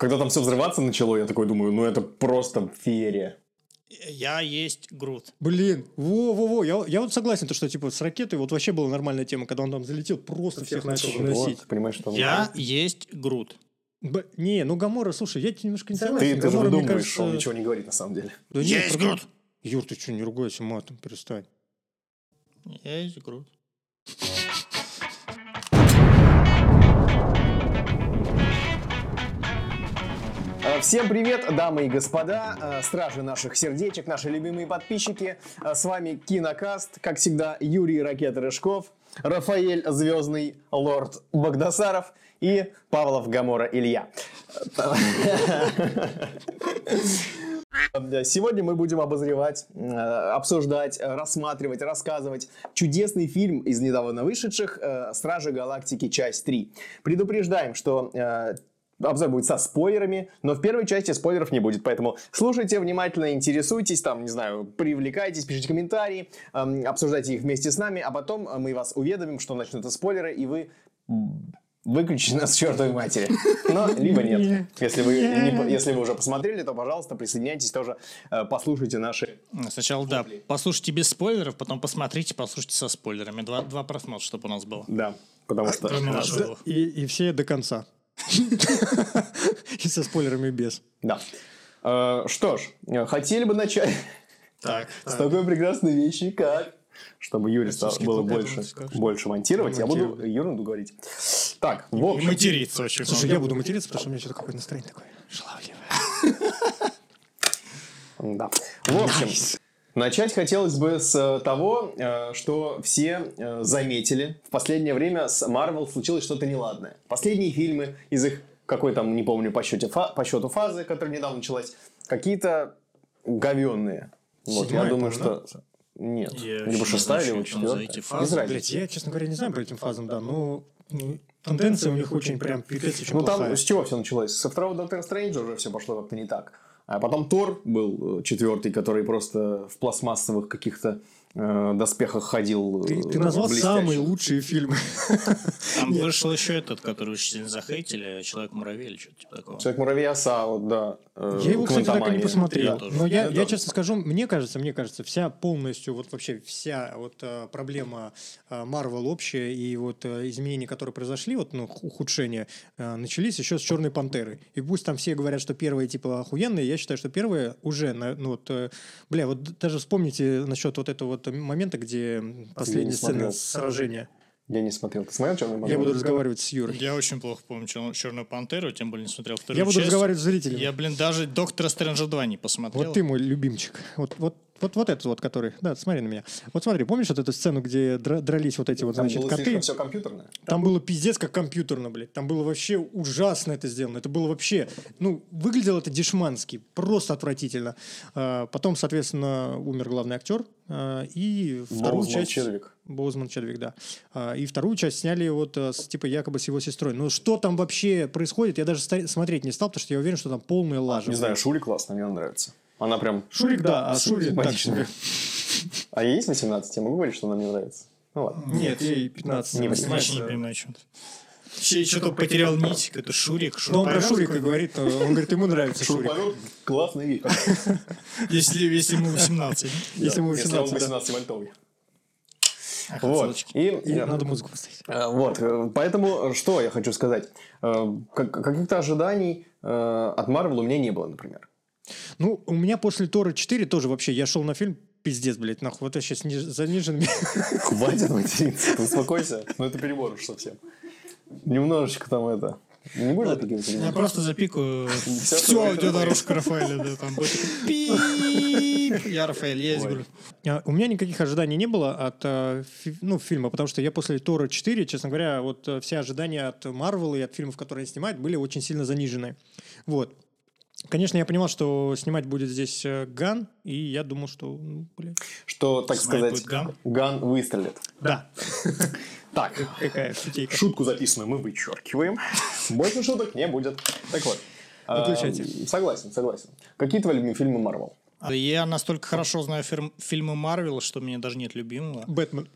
Когда там все взрываться начало, я такой думаю, ну это просто феерия. Я есть Грут. Блин, во-во-во, я, я вот согласен, то, что типа с ракетой вот вообще была нормальная тема, когда он там залетел, просто всех начал выносить. Вот, понимаешь, что... Я есть Грут. Б- не, ну Гамора, слушай, я тебе немножко не Ты, согласен. ты же Гамора, мне выдумываешь, кажется, он ничего не говорит на самом деле. Да Я нет, есть про- Грут. Юр, ты что, не ругайся матом, перестань. Я есть Грут. Всем привет, дамы и господа, э, стражи наших сердечек, наши любимые подписчики. Э, С вами Кинокаст, как всегда, Юрий Ракета Рыжков, Рафаэль Звездный Лорд Богдасаров и Павлов Гамора Илья. Э, Сегодня мы будем обозревать, обсуждать, рассматривать, рассказывать чудесный фильм из недавно вышедших «Стражи Галактики. Часть 3». Предупреждаем, что обзор будет со спойлерами, но в первой части спойлеров не будет, поэтому слушайте внимательно, интересуйтесь, там, не знаю, привлекайтесь, пишите комментарии, эм, обсуждайте их вместе с нами, а потом э, мы вас уведомим, что начнутся спойлеры, и вы выключите нас чертовой матери. Но либо нет. Если вы, не если вы уже посмотрели, то, пожалуйста, присоединяйтесь тоже, э, послушайте наши... Сначала, да, послушайте без спойлеров, потом посмотрите, послушайте со спойлерами. Два, два просмотра, чтобы у нас было. Да, потому что... Кроме нашего. И, и все до конца. И со спойлерами без. Да. Э, Что ж, хотели бы начать Так, с такой прекрасной вещи, как... Чтобы Юре было больше, больше монтировать, я буду ерунду говорить. Так, в И общем... материться очень Слушай, я буду материться, потому что у меня что-то какое-то настроение такое шаловливое. Да. В общем, начать хотелось бы с э, того, э, что все э, заметили. В последнее время с Marvel случилось что-то неладное. Последние фильмы из их какой там, не помню, по, счете, фа- по счету фазы, которая недавно началась, какие-то говенные. Вот, я Седьмая, думаю, по-моему, что... Нет. Я Либо шестая, либо там четвертая. Без разницы. Я, честно говоря, не знаю по этим фазам, да, но тенденция у них очень прям пипец очень Ну там плохая. с чего все началось? Со второго Доктора Стрэнджа уже все пошло как-то не так. А потом Тор был э, четвертый, который просто в пластмассовых каких-то доспехах ходил. Ты, э, ты назвал блестяще. самые лучшие фильмы. Там вышел еще этот, который очень сильно захейтили, Человек-муравей или что-то типа такого. Человек муравей оса, вот, да. э, Я его, кстати, так и не посмотрел. Я. Но я, Я честно скажу, мне кажется, мне кажется, вся полностью, вот вообще вся вот э, проблема э, Marvel общая и вот э, изменения, которые произошли, вот, ну, ухудшения, э, начались еще с Черной Пантеры. И пусть там все говорят, что первые, типа, охуенные, я считаю, что первые уже, на- ну, вот, э, бля, вот даже вспомните насчет вот этого вот момента, где последняя сцена сражения. Я не смотрел. Ты смотрел «Черный Я пантер»? буду разговаривать с Юрой. Я очень плохо помню «Чер- Черную пантеру, тем более не смотрел вторую Я буду часть. разговаривать с зрителями. Я, блин, даже Доктора Стрэнджа 2 не посмотрел. Вот ты мой любимчик. Вот, вот, вот, вот этот вот, который... Да, смотри на меня. Вот смотри, помнишь вот эту сцену, где дра- дрались вот эти вот, Там значит, было коты? все компьютерное. Там было пиздец как компьютерно, блядь. Там было вообще ужасно это сделано. Это было вообще... Ну, выглядело это дешмански. Просто отвратительно. А, потом, соответственно, умер главный актер. а, и вторую Боузман часть... Чедвик. Боузман Чедвик, да. А, и вторую часть сняли вот а, с, типа якобы с его сестрой. Ну, что там вообще происходит, я даже смотреть не стал, потому что я уверен, что там полная лажа. Не знаю, Шури классно, мне она нравится. Она прям... Шурик, да, а Шурик так себе. А ей есть 18? Я могу говорить, что она мне нравится? Ну ладно. Нет, ей 15. Не Вообще не 18. понимаю, что ты. Что-то потерял нить, это Шурик, Но он про Шурика говорит, э, он говорит, ему нравится Шурик. Вещь. Если, если ему 18. Если ему Если он 18, да. 18-вольтовый. Ах, Вот. И, И надо музыку поставить. Э, Вот, э, поэтому э, что я хочу сказать. Э, как- Каких-то ожиданий э, от Марвел у меня не было, например. Ну, у меня после Тора 4 тоже вообще, я шел на фильм, пиздец, блядь, нахуй, вот я сейчас заниженными. Хватит материться, успокойся. Ну, это перебор уж совсем. Немножечко там это... Не будешь запикивать или Я просто запикаю что аудиодорожку Рафаэля. Да, там будет пип. Я Рафаэль, я здесь говорю. А, У меня никаких ожиданий не было от фи- ну, фильма, потому что я после Тора 4, честно говоря, вот э, все ожидания от Марвел и от фильмов, которые они снимают, были очень сильно занижены. Вот. Конечно, я понимал, что снимать будет здесь э, Ган, и я думал, что, ну, блядь. Что, так сказать, Ган? Ган выстрелит. Да. Так, Какая шутейка. шутку записанную мы вычеркиваем. Больше шуток не будет. Так вот. э, Выключайте. Согласен, согласен. Какие твои любимые фильмы Марвел? Я настолько хорошо знаю фильмы Марвел, что у меня даже нет любимого. Бэтмен.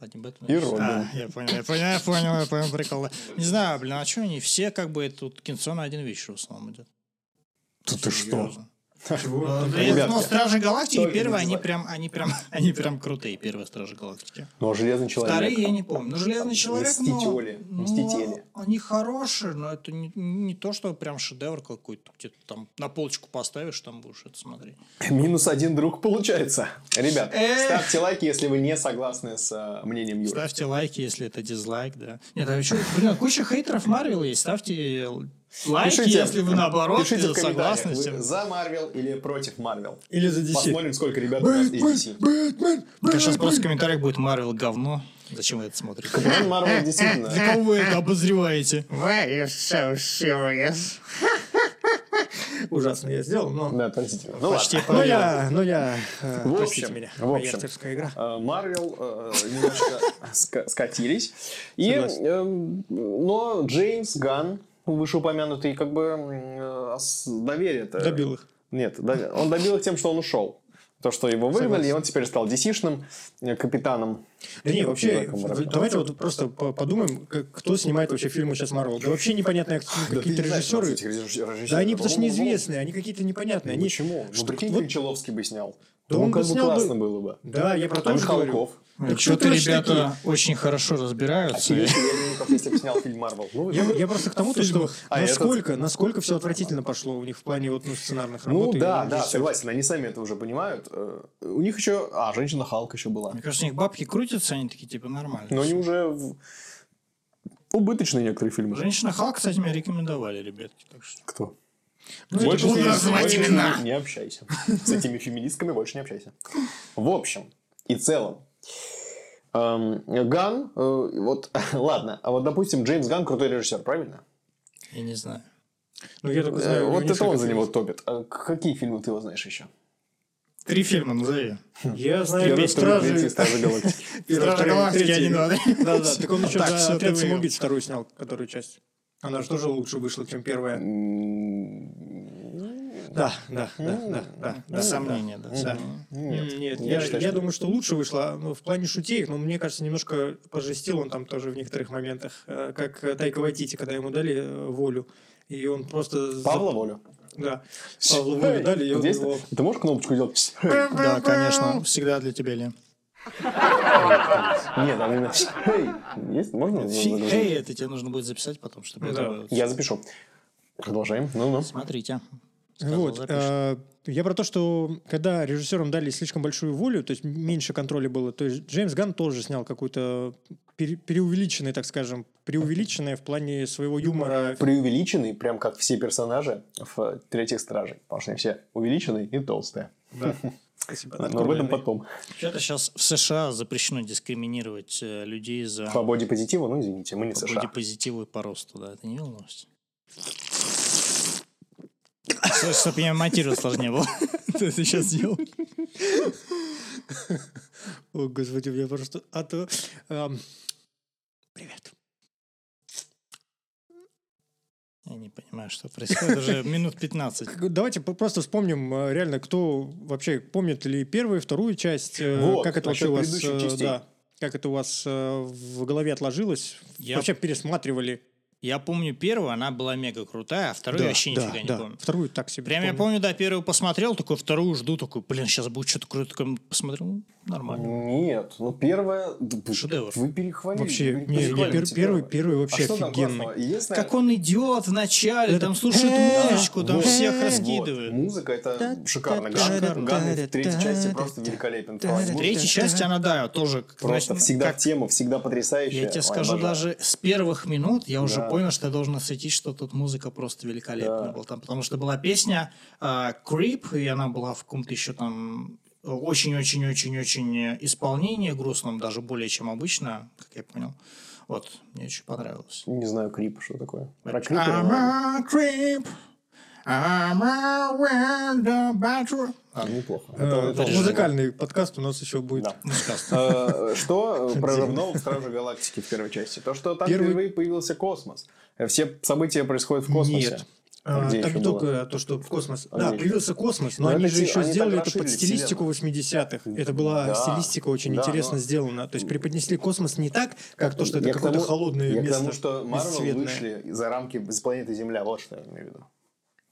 Одним Бэтменом. И Робин. А, я понял, я понял, я понял, я понял прикол. Не знаю, блин, а что они все как бы тут кинцо на один вечер в основном идет. Ты ты что? Чего? Ну, Ребятки, ну, Стражи Галактики первые, они прям, они прям, они прям крутые, первые Стражи Галактики. Ну, а Железный Человек. Вторые я не помню. Ну, Железный человек, ну, Мстители, ну, Мстители. они хорошие, но это не, не то, что прям шедевр какой-то. Где-то там на полочку поставишь, там будешь это смотреть. Минус один друг получается. Ребят, Эх. ставьте лайки, если вы не согласны с э, мнением Юры. Ставьте лайки, если это дизлайк, да. Нет, а еще, блин, куча хейтеров Марвел есть. Ставьте лайки, если вы наоборот пишите в согласны с вы тем. за Марвел или против Марвел. Или за DC. Посмотрим, сколько ребят у нас из DC. Сейчас просто в комментариях будет Марвел говно. Зачем вы это смотрите? Капитан Марвел действительно. Для кого вы это обозреваете? Why you so serious? Ужасно я сделал, но... Да, отвратительно. Ну Почти ладно. Ну я, ну я, э, В простите общем, меня, в общем. игра. Э, Марвел э, немножко ска- скатились. И, эм, но Джеймс Ган, вышеупомянутый, как бы э, доверие-то... Добил их. Нет, он добил их тем, что он ушел. То, что его выгнали, и он теперь стал DC-шным э, капитаном. Да не, вообще, давайте вот просто по- подумаем, кто снимает вообще фильмы сейчас Марвел. Да вообще непонятные какие-то режиссеры. Да они потому что неизвестные, они какие-то непонятные. Ну. Почему? Ну, прикинь, Кончаловский бы снял. Да ну, он бы снял бы- классно было бы. Да, я про А то же говорю. Михалков. Так Что-то ребята очень хорошо разбираются. Серебренников, если бы снял фильм Марвел. Ну, Я, просто к тому, то, что А, насколько, насколько все отвратительно пошло у них в плане вот, ну, сценарных Ну работ. и да, да, согласен, они сами это уже понимают. Э, У них еще... А, женщина Халк еще была. Мне кажется, у них бабки крутятся, они такие, типа, нормально. Но они уже убыточные некоторые фильмы. Женщина Халк, кстати, мне рекомендовали, ребятки. Так что... Кто? Ну, Больше буду называть имена. не общайся. С этими феминистками больше не общайся. В общем и целом, эм, Ган, э, вот, ладно, а вот, допустим, Джеймс Ган крутой режиссер, правильно? Я не знаю. Ну, я только знаю, Вот это он за него топит. А какие фильмы ты его знаешь еще? Три фильма назови. Я знаю Первый, «Меч второй, стражи». Стражи Галактики. Стражи Галактики один, два, да? Да, да. Так он еще выиграл. самоубийц вторую снял, которую часть. Она же тоже лучше вышла, чем первая. Да, да, да, да, да. да, Без сомнения, да. Нет, Нет, я я, считаю, я что- думаю, что лучше вышло ну, в плане шутей, но мне кажется, немножко пожестил он там тоже в некоторых моментах, э, как э, Тайка Вайтити, когда ему дали э, волю, и он просто... Павла Волю. Да, Павлу волю дали, и он Здесь его... Ты можешь кнопочку делать? Да, конечно. Всегда для тебя, Лен. Нет, там именно... Эй, Есть? Можно? Эй, это тебе нужно будет записать потом, чтобы это... Я запишу. Продолжаем. Ну-ну. Смотрите. Сказал, Вот, э, я про то, что когда режиссерам дали слишком большую волю, то есть меньше контроля было, то есть Джеймс Ганн тоже снял какой-то пере- преувеличенный, так скажем, преувеличенное в плане своего юмора. Преувеличенный, прям как все персонажи в «Третьих стражей». Потому что они все увеличенные и толстые. Да. Спасибо. Но об этом потом. Вообще-то сейчас в США запрещено дискриминировать э, людей за По бодипозитиву, ну извините, мы не по США. бодипозитиву и по росту, да. Это не видел новость? Чтобы я монтировать сложнее было. Ты это сейчас сделал? О, господи, у меня просто... А то... Привет. Я не понимаю, что происходит. Уже минут 15. Как- Давайте просто вспомним э, реально, кто вообще помнит ли первую, вторую часть, э, Вот, как это вообще у вас, э, да, как это у вас в голове отложилось, Я- вообще пересматривали. Я помню первую, она была мега крутая, а вторую Да, вообще да, нифига не да. помню. Вторую так себе. Прям я помню, да, первую посмотрел, такой вторую жду, такой, блин, сейчас будет что-то крутое, такой посмотрел, нормально. Нет, ну вы- Шедевр. Вы перехвалили. Вообще, вы не, не, пер- первый, первое. первый вообще а офигенный. Единственное, Как он идет вначале, там слушает музычку, там вот, всех вот, раскидывает. Музыка это шикарно. Ган, Ган в третьей части просто великолепен. В третьей части она, да, тоже... Просто всегда как- в тему, всегда потрясающая. Я тебе Ой, скажу, даже с первых минут я уже Да. понял, что я должен осветить, что тут музыка просто великолепная Да. была. Там, потому что была песня а, Creep, и она была в каком-то еще там очень-очень-очень-очень исполнении грустном, даже более чем обычно, как я понял. Вот, мне очень понравилось. Не знаю, крип, что такое. Про I'm наверное. a creep, I'm a. А, неплохо. Э, Это- это. Музыкальный подкаст у нас еще будет. Да. Э, Что э, прорывного в Страже Галактики в первой части? То, что там Первый- впервые появился космос. Э, Все события происходят в космосе. Нет. А, Где там еще не было? только то, что в космос. А да, где появился космос, но Но они это же те- еще они так сделали это под стилистику 80-х. Это была Да, стилистика очень да, интересно но- сделана. То есть преподнесли космос не так, как то, что это какое-то холодное Я место. к тому, что Марвел вышли за рамки без планеты Земля. Вот что я имею в виду.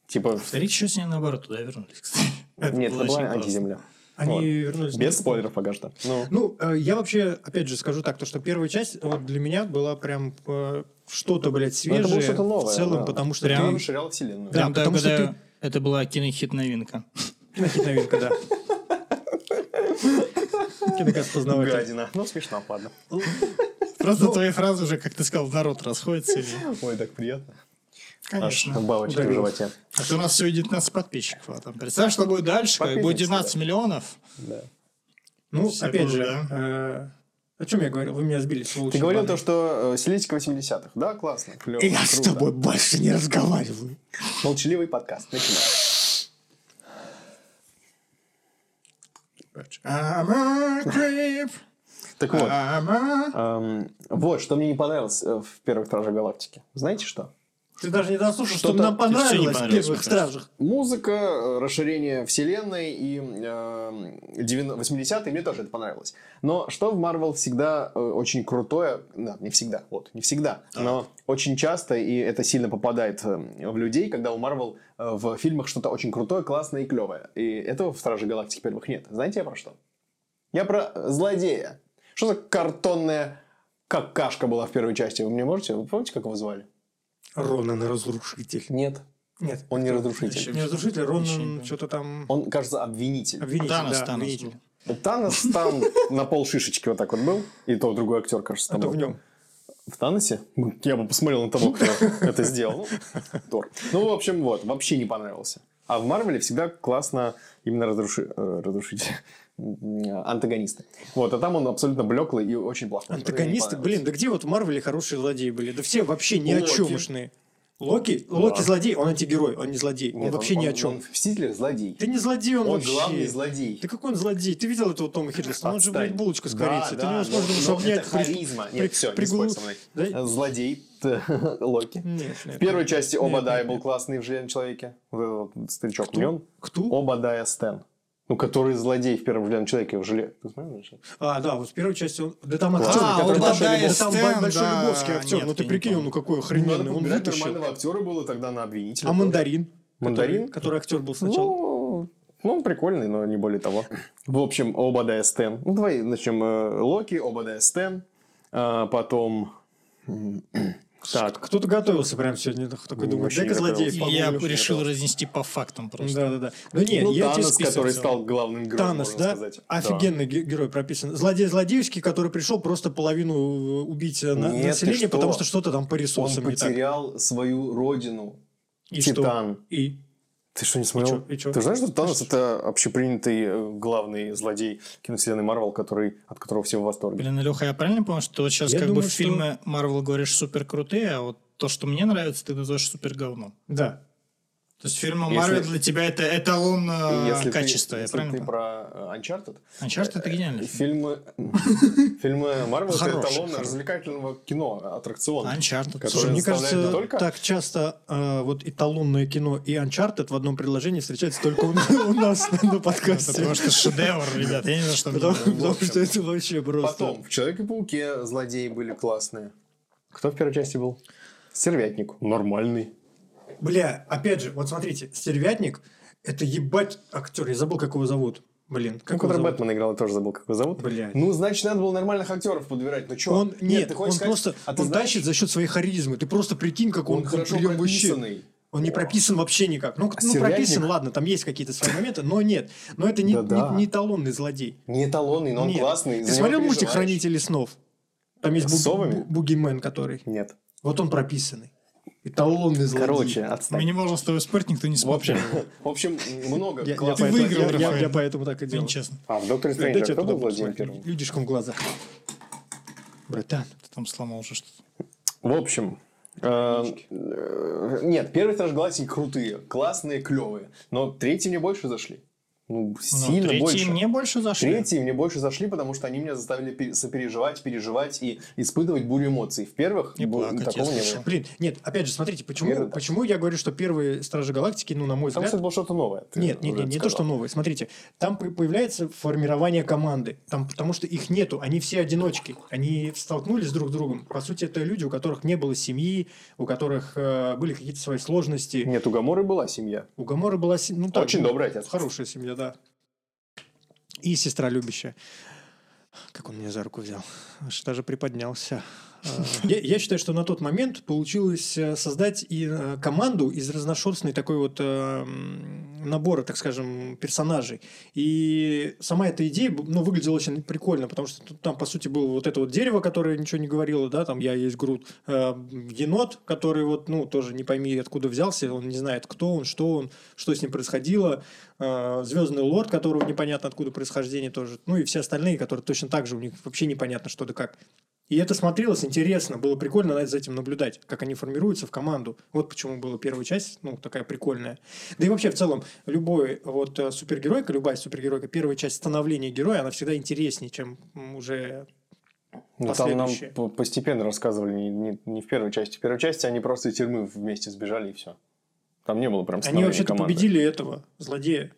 Типа, Старик сейчас не наоборот туда вернулись, кстати. нет, это была антиземля. Они Вот. вернулись... Без спойлеров пока что. Ну, Ну, э, я вообще, опять же, скажу так, то, что первая часть вот для меня была прям э, что-то, блядь, Ну, это было свежее что-то новое. в целом, да. потому что Прям ты... расширял вселенную. Да, потому что угадаю, Это была кинохит новинка. Кинохит-новинка, да. Кинокаст познаватель. Гадина. Ну, смешно, ладно. Просто твои фразы уже, как ты сказал, народ расходится. Ой, так приятно. Конечно. Аж бабочки в Ударил. животе. А то у нас всего 19 подписчиков. А там, представь, что будет дальше, как будет Подписывайтесь, 19 миллионов. Да. Ну, опять же, э, о чем я говорил? Вы меня сбили, сволочи. Ты говорил то, что э, стилистика 80-х. Да, классно. Клево. Я с тобой больше не разговариваю. Молчаливый подкаст. Начинаем. Так вот. Эм, вот, что мне не понравилось э, в первых Стражах Галактики. Знаете что? Ты даже не дослушал, что, Что-то- нам понравилось в первых стражах. Музыка, расширение вселенной и э, 90 80-е, мне тоже это понравилось. Но что в Марвел всегда э, очень крутое, да, не всегда, вот, не всегда, но очень часто, и это сильно попадает э, в людей, когда у Марвел э, в фильмах что-то очень крутое, классное и клевое. И этого в Страже Галактики первых нет. Знаете я про что? Я про злодея. Что за картонная какашка была в первой части? Вы мне можете? Вы помните, как его звали? Ронан разрушитель. Нет. Нет. Он не разрушитель. Не разрушитель, Ронан что-то там... Он, кажется, обвинитель. Обвинитель, Танос, да, Танос обвинитель. был. Танос там на пол шишечки вот так вот был. И то другой актер, кажется, там Это был. в нем. В Таносе? Я бы посмотрел на того, кто это сделал. Ну, Тор. Ну, в общем, вот. Вообще не понравился. А в Марвеле всегда классно именно разруши... э, разрушить антагонисты. Вот, а там он абсолютно блеклый и очень плохой. Антагонисты, не блин, да где вот в Марвеле хорошие злодеи были? Да все вообще ни о Локи. чемушные. Локи? Локи злодей, он антигерой, он не злодей. Он Нет, вообще ни о он- чем. Он в «Мстителях» злодей. Ты не злодей, он, Он вообще. главный злодей. Да какой он злодей? Ты видел этого Тома Хиддлстона? Он же, блядь, булочка с Да, корицей. Ты да, невозможно но- его но обнять. это при- харизма. при- Нет, все, не приглу- спорь со мной. Да? Злодей Локи. Нет, нет. В первой части Нет, Обадая нет, был нет. классный в «Железном человеке». Вот этот вот старичок. Кто? Не он? Кто? Обадая Стэн. Ну, который злодей в первом «Железном человеке». В желе... Ты смотрел «Железный человек»? А, да, вот в первой части он... Да там актер, А, который большой, Любовь- Стэн, там большой да. Любовский актер. Нет, ну ты прикинь, он ну какой охрененный. Он подбирать вытащил. нормального актера было тогда на обвинителя. А Мандарин? Мандарин? Который, который актер был сначала. Ну, ну, он прикольный, но не более того. В общем, Обадая Стэн. Ну, давай начнем. э, Локи, Обадая Стэн. А, потом... Так, Кто-то готовился прям сегодня. Такой Ну, думает, дай-ка злодеев готовился. Я решил разнести по фактам просто. Да, да, да. Ну нет, ну, я тебе Танос, список который стал главным героем, Танос, можно да? сказать. Офигенный ге- герой прописан. Злодей злодеевский, который пришел просто половину э, убить э, на- Нет, население, что? потому что что-то там по Он ресурсам так. потерял свою родину. И Титан. что? И? Ты что, не смотрел? чё, и чё? Ты знаешь, что Танос это общепринятый э, главный злодей киновселенной Марвел, который, от которого все в восторге? Блин, Илюха, я правильно понял, что вот сейчас Я как думаю, бы что- фильмы Марвел говоришь супер крутые, а вот то, что мне нравится, ты называешь супер говно. Да. То есть фильмы Если- Марвел для тебя это эталон э, Если ты- качества, я если правильно ты про э, Uncharted, Uncharted это гениальный фильм. фильмы, фильмы Марвел это эталон развлекательного кино, аттракциона. Uncharted. Слушай, мне кажется, только- так часто э, вот эталонное кино и Uncharted в одном предложении встречается только у нас на подкасте. Потому что шедевр, ребят, я не знаю, что мне Потому что это вообще просто... Потом, в Человеке-пауке злодеи были классные. Кто в первой части был? Стервятник. Нормальный. Бля, опять же, вот смотрите, Стервятник – это ебать актер. Я забыл, как его зовут. Блин, как его который зовут? Бэтмен играл, я тоже забыл, как его зовут. Блядь. Ну, значит, надо было нормальных актеров подбирать. Ну, что? Он, нет, он просто а ты он знаешь, тащит за счет своей харизмы. Ты просто прикинь, как он, он хорошо вообще- прописанный. Он не прописан вообще никак. Ну, А ну прописан, ладно, там есть какие-то свои моменты, но нет. Но это не, Да-да. не, не эталонный злодей. Не эталонный, но он Нет. классный. Ты смотрел мультик. «Хранители снов»? Там есть С бу- совами? бу- бугимен, который. Нет. Вот он прописанный. Эталонный злодей. Короче, Мы отстань. не можем с тобой спорить, никто не В смотрит. общем, в общем, много Я, я выиграл, я- я- поэтому так и делал. нечестно. А, в Докторе Стрэнджа я кто был злодеем первым? Людишком в глазах. Братан. Ты там сломал уже что-то. В общем, э, э, нет, первые Страж Галактики крутые, классные, клевые. Но третьи мне больше зашли. Ну, Ну, сильно третьи больше. мне больше зашли. Третьи мне больше зашли, потому что они меня заставили пе- сопереживать, переживать и испытывать бурю эмоций. В первых бу- плакать, такого не было. Блин, нет, опять же, смотрите, почему, Первый, да. почему я говорю, что первые Стражи Галактики, ну, на мой Там, взгляд... кстати, было что-то новое. Нет, нет, нет, не то, что новые. Смотрите, там по- появляется формирование команды. Там, потому что их нету, они все одиночки. Они столкнулись друг с другом. По сути, это люди, у которых не было семьи, у которых э, были какие-то свои сложности. Нет, у Гаморы была семья. У Гамора была се- ну, так, Очень ну, добрый отец. Хорошая семья, да. И сестра любящая. Как он меня за руку взял. Аж даже приподнялся. А, Я, я считаю, что на тот момент получилось э, создать и э, команду из разношерстной такой вот э, набора, так скажем, персонажей. И сама эта идея ну, выглядела очень прикольно, потому что там, по сути, было вот это вот дерево, которое ничего не говорило, да, там я есть Грут, э, енот, который вот, ну, тоже не пойми, откуда взялся, он не знает, кто он, что он, что с ним происходило, Звездный лорд, которого непонятно откуда происхождение тоже, ну и все остальные, которые точно так же, у них вообще непонятно что да как. И это смотрелось интересно, было прикольно за этим наблюдать, как они формируются в команду. Вот почему была первая часть, ну, такая прикольная. Да и вообще, в целом, любой вот э, супергеройка, любая супергеройка, первая часть становления героя, она всегда интереснее, чем уже Ну, там нам постепенно рассказывали, не, не- не в первой части. В первой части они просто из тюрьмы вместе сбежали и все. Там не было прям Они вообще-то победили этого злодея,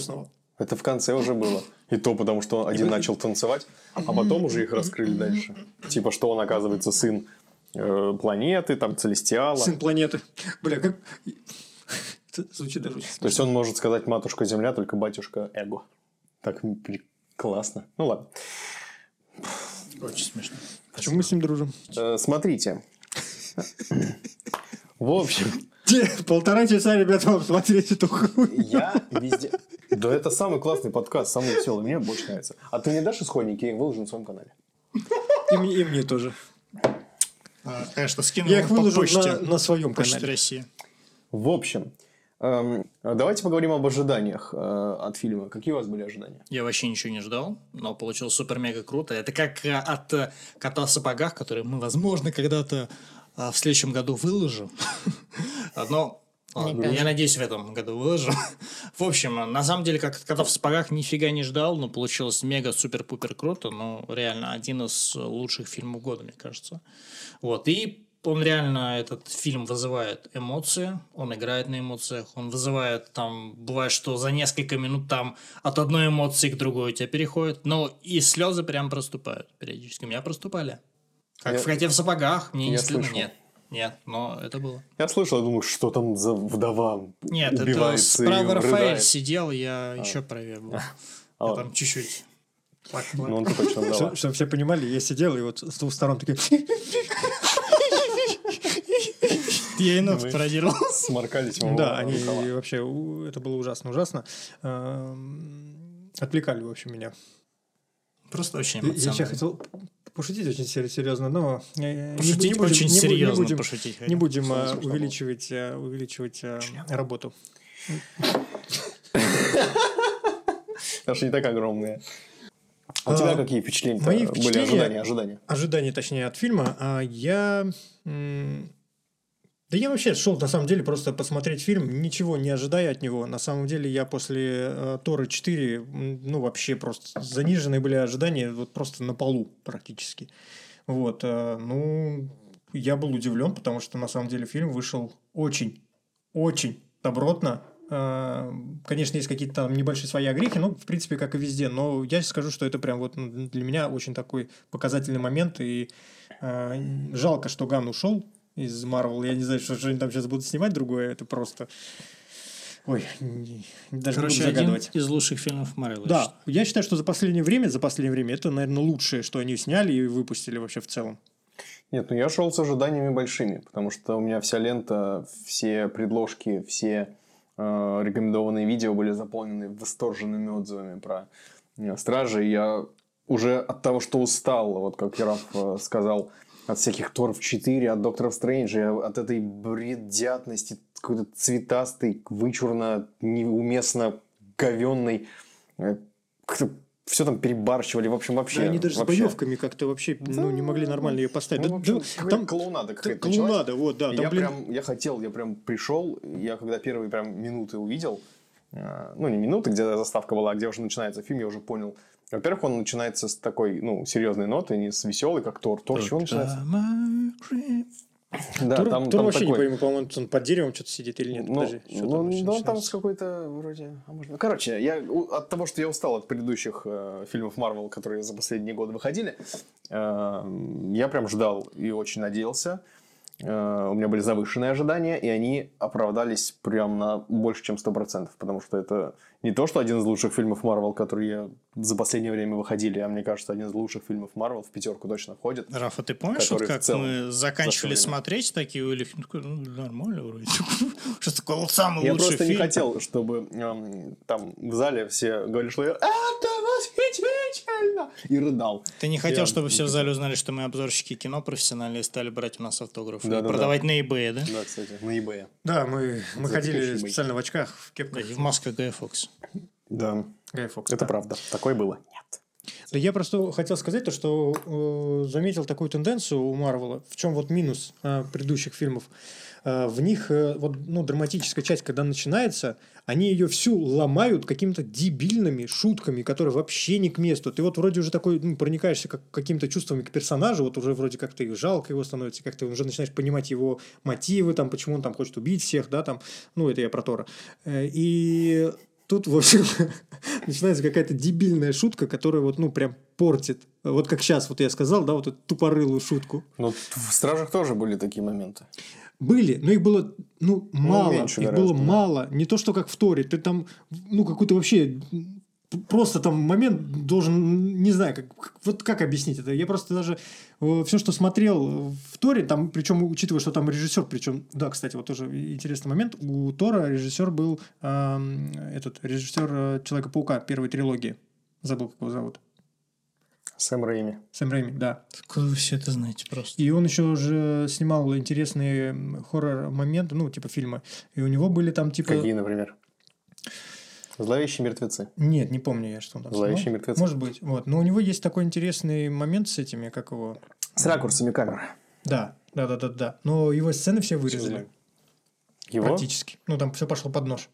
снова. Это в конце уже было. И то потому, что один начал танцевать, а потом уже их раскрыли дальше. Типа, что он, оказывается, сын э, планеты, там, Целестиала. Сын планеты. Бля, как... Это звучит даже очень То есть он может сказать матушка Земля, только батюшка Эго. Так классно. Ну ладно. Очень смешно. Почему мы с ним дружим? Э, смотрите. В общем, Полтора часа, ребят, вам смотреть эту хуйню. я везде... Да это самый классный подкаст, самый веселый. Мне больше нравится. А ты мне дашь исходники? Я их выложу на своем канале. И мне, и мне тоже. А, Конечно, скину Я их по выложу почте. на, на своем Почте канале. России. В общем, эм, давайте поговорим об ожиданиях э, от фильма. Какие у вас были ожидания? Я вообще ничего не ждал, но получилось супер-мега круто. Это как э, от э, кота в сапогах, который мы, возможно, когда-то в следующем году выложим. Но ладно, я надеюсь, в этом году выложу. В общем, на самом деле, как кота в сапогах нифига не ждал, но получилось мега-супер-пупер круто. Ну, реально, один из лучших фильмов года, мне кажется. Вот, и он реально, этот фильм вызывает эмоции, он играет на эмоциях, он вызывает там, бывает, что за несколько минут там от одной эмоции к другой у тебя переходит, но и слезы прям проступают периодически. У меня проступали. Как Я- в коте в сапогах, мне не я стыдно, слышал. нет. Нет, но это было. Я слышал, я думаю, что там за вдова Нет, это справа Рафаэль рыдает. сидел, я еще правее был. А, Я ладно. там чуть-чуть. Ну, он точно вдова. Чтобы все понимали, я сидел, и вот с двух сторон такие... Я и ног пародировал. Сморкались Да, они рукава. вообще... Это было ужасно, ужасно. Эм, Отвлекали, в общем, меня. Просто очень Я- Я сейчас эмоционально. хотел пошутить очень серьезно, но... э, не- не Пошутить будем- очень не бу- не серьезно будем- пошутить. Не будем э, было? увеличивать, э, увеличивать э, работу. Потому что не так огромные. А у А, тебя какие впечатления мои были? впечатления- Ожидания, ожидания. ожидания, точнее, от фильма, а я... Да я вообще шел, на самом деле, просто посмотреть фильм, ничего не ожидая от него. На самом деле, я после э, Тора 4, м, ну, вообще просто заниженные были ожидания, вот просто на полу практически. Вот, э, ну, я был удивлен, потому что, на самом деле, фильм вышел очень, очень добротно. Э, Конечно, есть какие-то там небольшие свои огрехи, ну, в принципе, как и везде, но я скажу, что это прям вот для меня очень такой показательный момент, и э, жалко, что Ган ушел из Марвел. Я не знаю, что, что они там сейчас будут снимать другое, это просто... Ой, не- даже Короче, не буду один загадывать. из лучших фильмов Марвел. Да, я считаю, что за последнее время, за последнее время это, наверное, лучшее, что они сняли и выпустили вообще в целом. Нет, ну я шел с ожиданиями большими, потому что у меня вся лента, все предложки, все э, рекомендованные видео были заполнены восторженными отзывами про э, Стражи. И Я уже от того, что устал, вот как Яраф э, сказал, от всяких Торов 4, от Докторов Стрэнджа, от этой бредятности, какой-то цветастой, вычурно, неуместно говенной. Все там перебарщивали, в общем, вообще. Да, они даже вообще. с боевками как-то вообще ну, не могли нормально ее поставить. Ну, Да- общем, да, там клоунада да, какая-то началась. клоунада, вот, да. Там, я блин, прям, я хотел, я прям пришел, я когда первые прям минуты увидел, э, ну, не минуты, где заставка была, а где уже начинается фильм, я уже понял. Во-первых, он начинается с такой, ну, серьезной ноты, не с веселой, как Тор. Тор чего начинается? Да, Тур, там, Тур там вообще не такой- пойму, по-моему, он под деревом что-то сидит или нет. Ну, Подожди, что ну, там ну, там начинается? с какой-то вроде... а быть- Короче, я у- от того, что я устал от предыдущих э, фильмов Марвел, которые за последние годы выходили, э, я прям ждал и очень надеялся. Э, у меня были завышенные ожидания, и они оправдались прям на больше, чем 100%, потому что это не то, что один из лучших фильмов Марвел, которые за последнее время выходили, а мне кажется, один из лучших фильмов Марвел в пятерку точно входит. Рафа, ты помнишь, вот как мы заканчивали за смотреть такие, у Ильи, ну, нормально вроде. Что такое самый Я лучший просто не фильм. хотел, чтобы эм, там в зале все говорили, что я это восхитительно! И рыдал. Ты не хотел, Я- чтобы все в зале узнали, что мы обзорщики кино профессиональные, стали брать у нас автографы и Да-да-да. продавать на eBay, да? Да, кстати, на eBay. Да, мы, мы ходили специально в очках, в Да, кепках. и в масках Гая Фокс. Да, Гай Фокс, это да. правда. Такое было. Нет. Да я просто хотел сказать то, что э, заметил такую тенденцию у Марвела. В чем вот минус э, предыдущих фильмов? Э, в них э, вот ну драматическая часть, когда начинается, они ее всю ломают какими-то дебильными шутками, которые вообще не к месту. Ты вот вроде уже такой ну, проникаешься как, какими-то чувствами к персонажу, вот уже вроде как ты жалко его становится, как ты уже начинаешь понимать его мотивы, там, почему он там хочет убить всех, да, там, ну, это я про Тора. Э, И тут, в общем, начинается какая-то дебильная шутка, которая вот, ну, прям портит. Вот как сейчас, вот я сказал, да, вот эту тупорылую шутку. Но в «Стражах» тоже были такие моменты. Были, но их было, ну, мало. меньше их гораздо, было да. мало. Не то, что как в Торе. Ты там, ну, какой-то вообще... Просто там момент должен, не знаю, как, вот как объяснить это. Я просто даже все, что смотрел в Торе, там, причем учитывая, что там режиссер, причем, да, кстати, вот тоже интересный момент, у Тора режиссер был эм, этот режиссер э, Человека-паука первой трилогии. Забыл, как его зовут. Сэм Рэйми. Сэм Рэйми, да. Откуда вы все это знаете просто? И он еще уже снимал интересные хоррор-моменты, ну, типа фильмы. И у него были там типа... Какие, например? «Зловещие мертвецы». Нет, не помню я, что он там Зловещие снимал. мертвецы. Может быть. Вот. Но у него есть такой интересный момент с этими, как его... С ракурсами камеры. Да, да, да, да, да. Но его сцены все вырезали. Его? Практически. Ну, там все пошло под нож,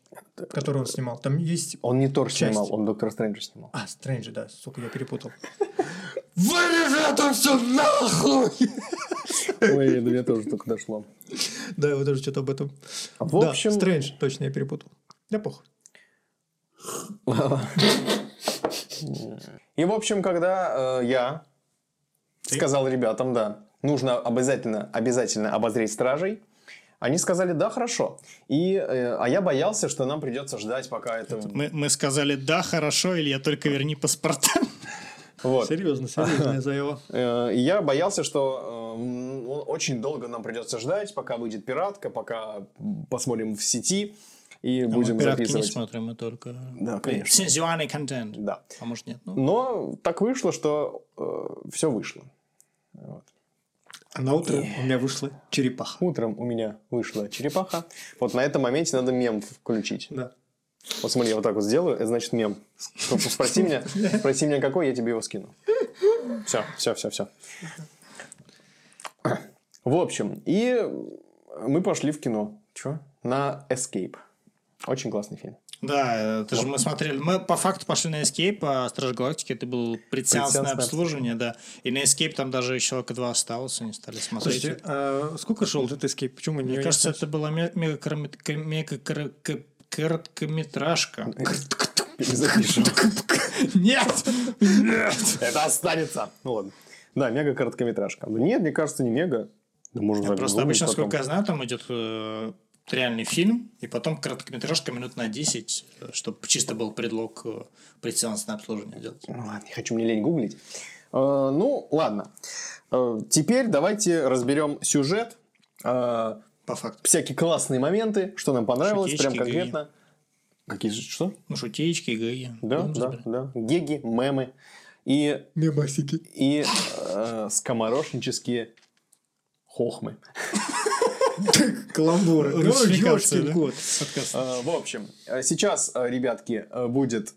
который он снимал. Там есть... Он не Тор Часть. снимал, он Доктор Стрэнджа снимал. А, Стрэнджи, да, сука, я перепутал. Вырежи это все нахуй! Ой, до меня тоже только дошло. Да, я вот тоже что-то об этом. В Да, общем, Стрэндж, точно, я перепутал. Да похуй. И, в общем, когда э, я сказал ребятам, да, нужно обязательно, обязательно обозреть стражей, они сказали, да, хорошо. И, э, а я боялся, что нам придется ждать, пока это... Мы, мы сказали, да, хорошо, Илья, только верни паспорта. Вот. Серьезно, серьезная заява. Э, Я боялся, что э, очень долго нам придется ждать, пока выйдет пиратка, пока посмотрим в сети и А мы будем «Пиратки» не записывать. смотрим, мы только... Да, конечно. Цензуальный контент. Да. А может нет? Ну, Но так вышло, что все вышло. Вот. А на утро у меня вышла черепаха. Утром у меня вышла черепаха. Вот на этом моменте надо мем включить. Да. Вот смотри, я вот так вот сделаю, это значит мем. Спроси меня, спроси меня какой, я тебе его скину. Все, все, все, все. В общем, и мы пошли в кино. Че? На Escape. Очень классный фильм. Да, это же мы смотрели. Мы по факту пошли на Escape, а Страж Галактики это было предсеансное обслуживание, да. И на Escape там даже человека два осталось, они стали смотреть. Слушайте, а сколько шел этот эскейп? Почему мы не Мне кажется, это была ме- мега- мега- кор- короткометражка. Запишем. Нет! Нет! Это останется. Ну ладно. Да, мега короткометражка. Нет, мне кажется, не мега. Да можно Просто обычно, сколько я знаю, там идет э, реальный фильм, и потом короткометражка минут на 10, чтобы чисто был предлог э, предсеансное обслуживание делать. Ну ладно, не хочу, мне лень гуглить. Э, ну, ладно. Э, теперь давайте разберем сюжет. э, По факту. всякие классные моменты, что нам понравилось, Шутечки, прям конкретно. Какие же, что? Ну, шутеечки, гэги. Да, Будем да, разбирать. да. Геги, мемы и, Мемасики. и э, скоморошнические хохмы. Каламбуры. Русификация, кот. Э, в общем, э, сейчас, э, ребятки, э, будет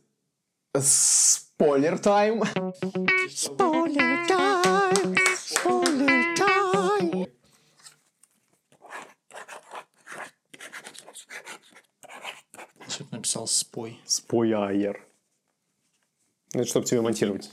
спойлер тайм. Спойлер тайм, спойлер тайм. Что-то написал спой. Спойлер. Ну, Это чтобы тебе монтировать.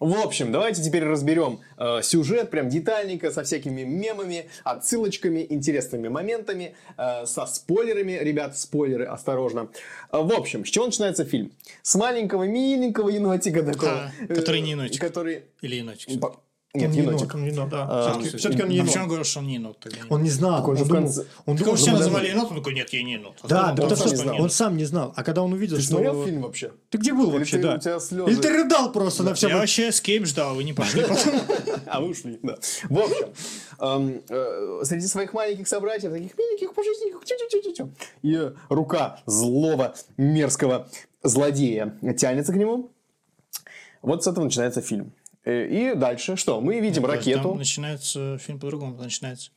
В общем, давайте теперь разберем э, сюжет прям детальненько, со всякими мемами, отсылочками, интересными моментами, э, со спойлерами. Ребят, спойлеры, осторожно. Э, в общем, с чего начинается фильм? С маленького, миленького енотика такого. А, который не э, енотик. Который... Или енотик. По- Нет, Он не енотик. енот, он не енот, да. А, Все-таки, ну, все-таки он не А почему енот. он говорил, что он не енот? тогда? Он не знал. он в думал- конце- он думал, его все что- называли енотом, он такой, нет, я не енот. А Да, да он понял, что что он сам не знал. А когда он увидел, Ты что... смотрел фильм вообще? Ты где был Или вообще, ты- да? у тебя слезы? Или ты рыдал просто на все... Я вообще эскейп ждал, вы не пошли. А вы ушли, да. В общем, эм, э, среди своих маленьких собратьев, таких миленьких, пушистеньких, и рука злого, мерзкого злодея тянется к нему. Вот с этого начинается фильм. Э, И дальше что? Мы видим есть Там ракету. начинается фильм по-другому, там начинается.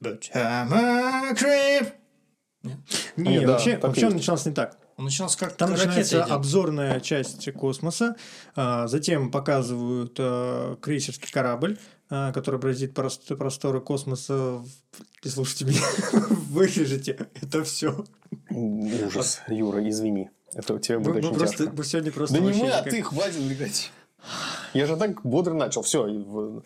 But I'm a creep. Не, Не, да, вообще, вообще он начинался не так. Он начинался как Там начинается идет. обзорная часть космоса, а, затем показывают а, крейсерский корабль, а, который бразит прост- просторы космоса. И слушайте меня, вырежете это все. Ужас, Юра, извини. Это у тебя будет Мы, очень мы просто, тяжко. мы сегодня просто Да не мы, а ты, хватит играть. Я же так бодро начал. Все.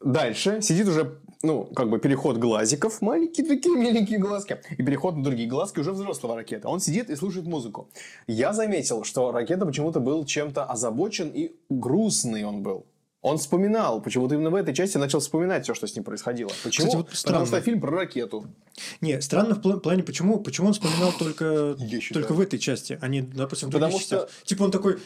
Дальше сидит уже, ну, как бы переход глазиков, маленькие такие миленькие глазки, и переход на другие глазки уже взрослого ракета. Он сидит и слушает музыку. Я заметил, что ракета почему-то был чем-то озабочен и грустный он был. Он вспоминал, почему-то именно в этой части начал вспоминать все, что с ним происходило. Почему? Кстати, вот Потому что фильм про ракету. Не, странно в пла- плане, почему, почему он вспоминал только, только в этой части, а не, допустим, в Потому других что- частях. Типа он такой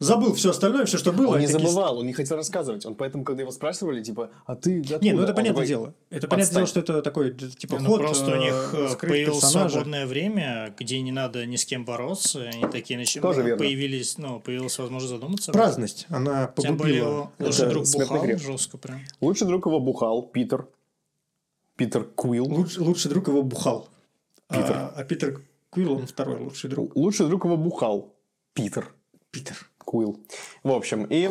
забыл все остальное, все, что было. Он не такие- забывал, он не хотел рассказывать. Он поэтому, когда его спрашивали, типа, а ты откуда? Не, ну это Он понятное такой, дело. Это понятное дело, что это такой, типа, Ну, ход. просто у э, них э, появилось персонажа. свободное время, где не надо ни с кем бороться. Они такие начали. Тоже верно. Появились, ну, появилась возможность задуматься. Праздность, она Тем более, погубила. его лучший Это друг бухал грех. жестко прям. Лучший друг его бухал, Питер. Питер Куилл. Луч- лучший друг его бухал. Питер. А, а Питер Квилл, он второй лучший друг. Лучший друг его бухал, Питер Питер. Куилл. В общем, и...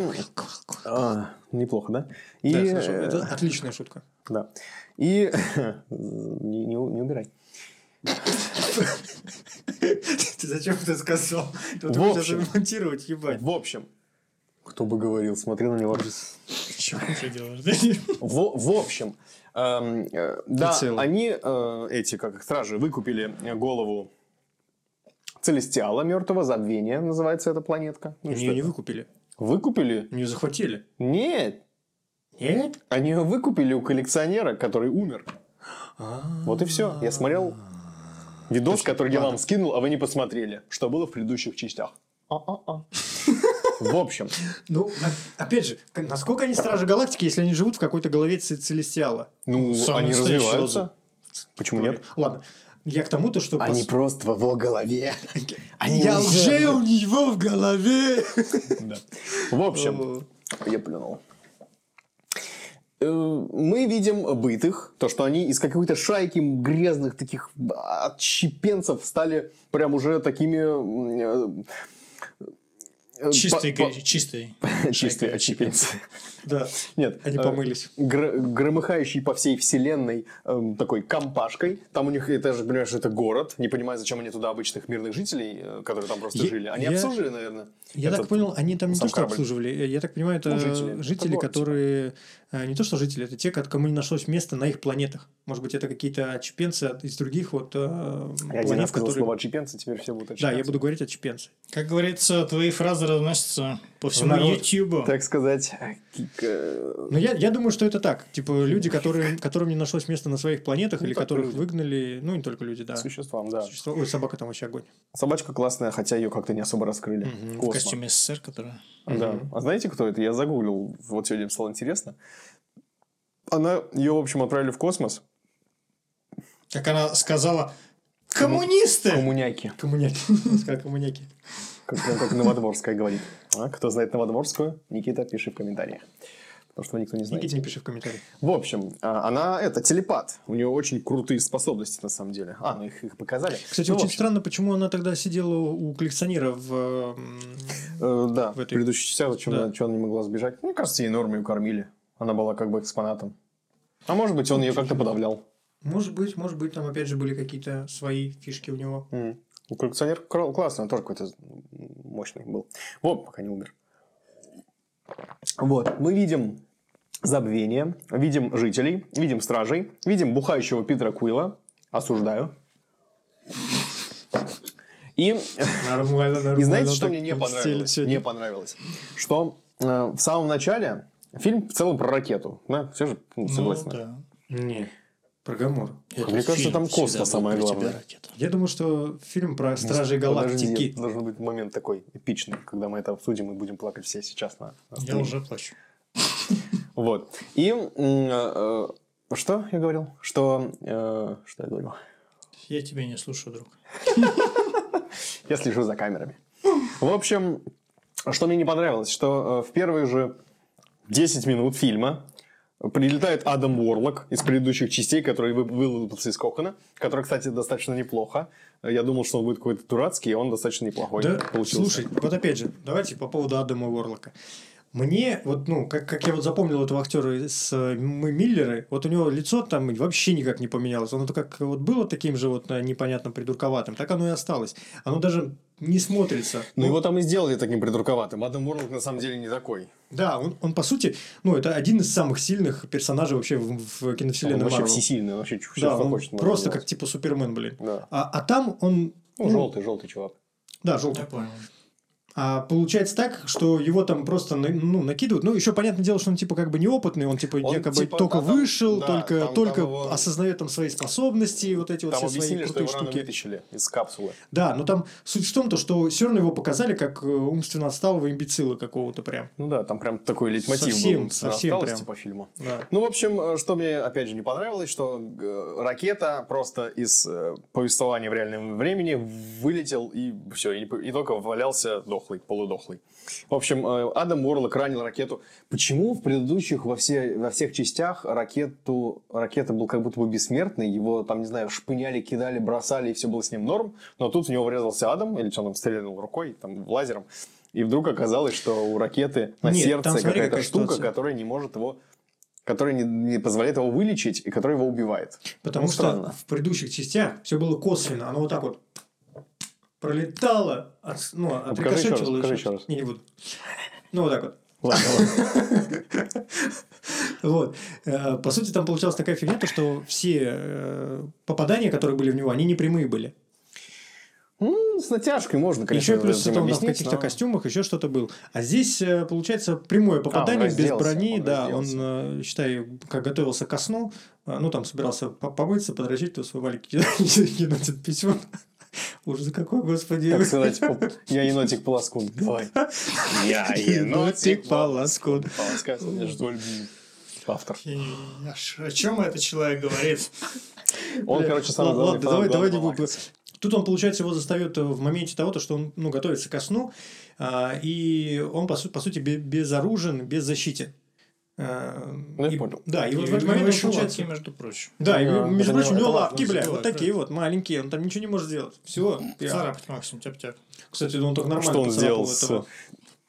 а, неплохо, да? И, Да, э, это отличная шутка. да. И... не, не, не убирай. Ты зачем это сказал? Общем. это монтировать, ебать. В общем, кто бы говорил, смотри на него. Чего ты делаешь? В, в общем, эм, э, да, они, э, эти, как их, стражи, выкупили голову Целестиала мертвого, забвения называется эта планетка. Ну, Они ее не выкупили. Выкупили? Ее захватили. Нет, Нет? они ее выкупили у коллекционера, который умер. Вот и все. Я смотрел видос, который я вам скинул, а вы не посмотрели, что было в предыдущих частях. А-а-а. В общем, Ну, опять же, насколько они стражи галактики, если они живут в какой-то голове Целестиала? ну, они развиваются. Почему нет? Ладно. Я к тому, то, что... Они пос- просто в его голове. Они Я уже- уже у него в голове. Да. В общем, я плюнул. Э, Мы видим бытых, то, что они из какой-то шайки грязных таких отщепенцев стали прям уже такими... э, чистый. по- Чистые отщепенцы. Да, Нет. они э, помылись. гр- громыхающий по всей вселенной эм, такой компашкой. Там у них, это же, понимаешь, это город. Не понимаю, зачем они туда обычных мирных жителей, э, которые там просто жили. Они обслужили, наверное. Я так понял, они там не то, что обслуживали, я так понимаю, это Ну, жители, город, которые... Не то, что жители, это те, ко- кому не нашлось места на их планетах. Может быть, это какие-то отчепенцы от- из других вот э, Я один планет, раз сказал которые... слово теперь все будут Да, отщепенцы. я буду говорить отчепенцы. Как говорится, твои фразы разносятся по всему народ. Ютубу. Так сказать, э, Но я, я думаю, что это так. Типа люди, которые, которым не нашлось места на своих планетах, Ну, или которых люди. выгнали, ну, не только люди, да. существам, да. Существа- Ой, собака там вообще огонь. Собачка классная, хотя ее как-то не особо раскрыли. Мгм. В костюме СССР, которая... Да. А знаете, кто это? Я загуглил, вот сегодня стало интересно. Она, ее, в общем, отправили в космос. Как она сказала, коммунисты! Коммуняки. Коммуняки. Сказал коммуняки. Как, прям как Новодворская говорит. А, кто знает Новодворскую, Никита, пиши в комментариях. Потому что никто не знает. Никите не пиши в комментариях. В общем, а, она это телепат. У нее очень крутые способности на самом деле. А, ну их, их показали. Кстати, Ну, очень странно, почему она тогда сидела у коллекционера в... э, да, в этой- предыдущих частях, зачем Да. она, она не могла сбежать. Мне кажется, ей норме кормили. Она была как бы экспонатом. А может быть, он ее как-то подавлял. Может быть, может быть, там опять же были какие-то свои фишки у него. М. Ну, Коллекционер классный, он тоже какой-то мощный был. Вот, пока не умер. Вот, мы видим забвение, видим жителей, видим стражей, видим бухающего Питера Куила. Осуждаю. И, Нормально, и знаете, что мне не понравилось? Не понравилось. Что э, в самом начале фильм в целом про ракету. Да, все же ну, Ну, согласны. да. Не, про Гамору. Этот Мне кажется, там был самое главное. Я думаю, что фильм про Стражей Подожди, Галактики. должен быть момент такой эпичный, когда мы это обсудим и будем плакать все сейчас на, на Я уже плачу. Вот. И э, э, что я говорил? Что, э, что я говорил? Я тебя не слушаю, друг. Я слежу за камерами. В общем, что мне не понравилось, что в первые же 10 минут фильма прилетает Адам Уорлок из предыдущих частей, который вы- вылупился из Кокона, который, кстати, достаточно неплохо. Я думал, что он будет какой-то дурацкий, и он достаточно неплохой Да, получился. слушай, вот опять же, давайте по поводу Адама Уорлока. Мне, вот, ну, как, как я вот запомнил этого актера с э, мы Миллеры, вот у него лицо там вообще никак не поменялось. Оно как вот было таким же вот э, непонятным придурковатым, так оно и осталось. Оно даже не смотрится. Ну, его там и сделали таким придурковатым. Адам Уорлок на самом деле не такой. Да, он, он по сути, ну, это один из самых сильных персонажей вообще в, в киновселенной он вообще Марвел. всесильный, вообще все, Да, что он хочет. просто делать. как типа Супермен, блин. Да. А, а там он... Ну, желтый, желтый чувак. Да, желтый. Я понял. А получается так, что его там просто ну, накидывают. Ну, еще понятное дело, что он типа как бы неопытный, он типа Он, якобы типа, только там- вышел, да, только, там- только там его- осознает там свои способности, вот эти вот Там все свои объяснили, что крутые его штуки. вытащили из капсулы. Да, но там суть в том, то, что все равно его показали как э, умственно отсталого имбецила какого-то прям. Ну да, там прям такой лейтмотив Совсем, был. совсем прям. по фильму. Да. Ну, в общем, э, что мне, опять же, не понравилось, что э, ракета просто из повествования в реальном времени вылетел и все, и, и только валялся дохлый, полудохлый. В общем, э, Адам Уорлок ранил ракету. Почему в предыдущих во, все, во всех частях ракету, ракета был как будто бы бессмертный, его там, не знаю, шпыняли, кидали, бросали, и все было с ним норм, но тут в него врезался Адам, или что он там стрельнул рукой, там, лазером, и вдруг оказалось, что у ракеты на Нет, сердце какая-то какая штука, ситуация. которая не может его которая не, не позволяет его вылечить и которая его убивает. Потому Ну, что странно. в предыдущих частях все было косвенно. Оно вот так вот пролетало, от, ну, раз, отрикошечивало. покажи еще раз. Не, не буду. Ну, вот так вот. Ладно, ладно. Вот. Э, По сути, там получалась такая фигня, то, что все э, попадания, которые были в него, они не прямые были. Ну, с натяжкой можно, конечно, еще плюс это он в каких-то но- костюмах, еще что-то был. А здесь, э, получается, прямое попадание без разделся, брони. он да, он, разделся. э, считай, как готовился ко сну, э, ну, там собирался по- помыться, подрочить, то свой валик кинуть от письма. Ужас какой, господи. Как сказать, оп, я енотик полоскун. Давай. Я енотик полоскун. полоскун. Я же твой любимый автор. О чем этот человек говорит? Он, короче, самый ладно, давай, давай не будем. Тут он, получается, его застает в моменте того, то, что он ну, готовится ко сну, а, и он, по, су- по сути, бе- безоружен, беззащитен. А, Ну, я и- понял. Да, и, вот в И этот момент еще получается... лапки, между прочим. Да, и, между прочим, у не- него важно бля, вот такие вот, маленькие, он там ничего не может сделать. Все. Царапать максимум, тяп-тяп. Кстати, он только нормально Что он поцарапал сделал с... этого.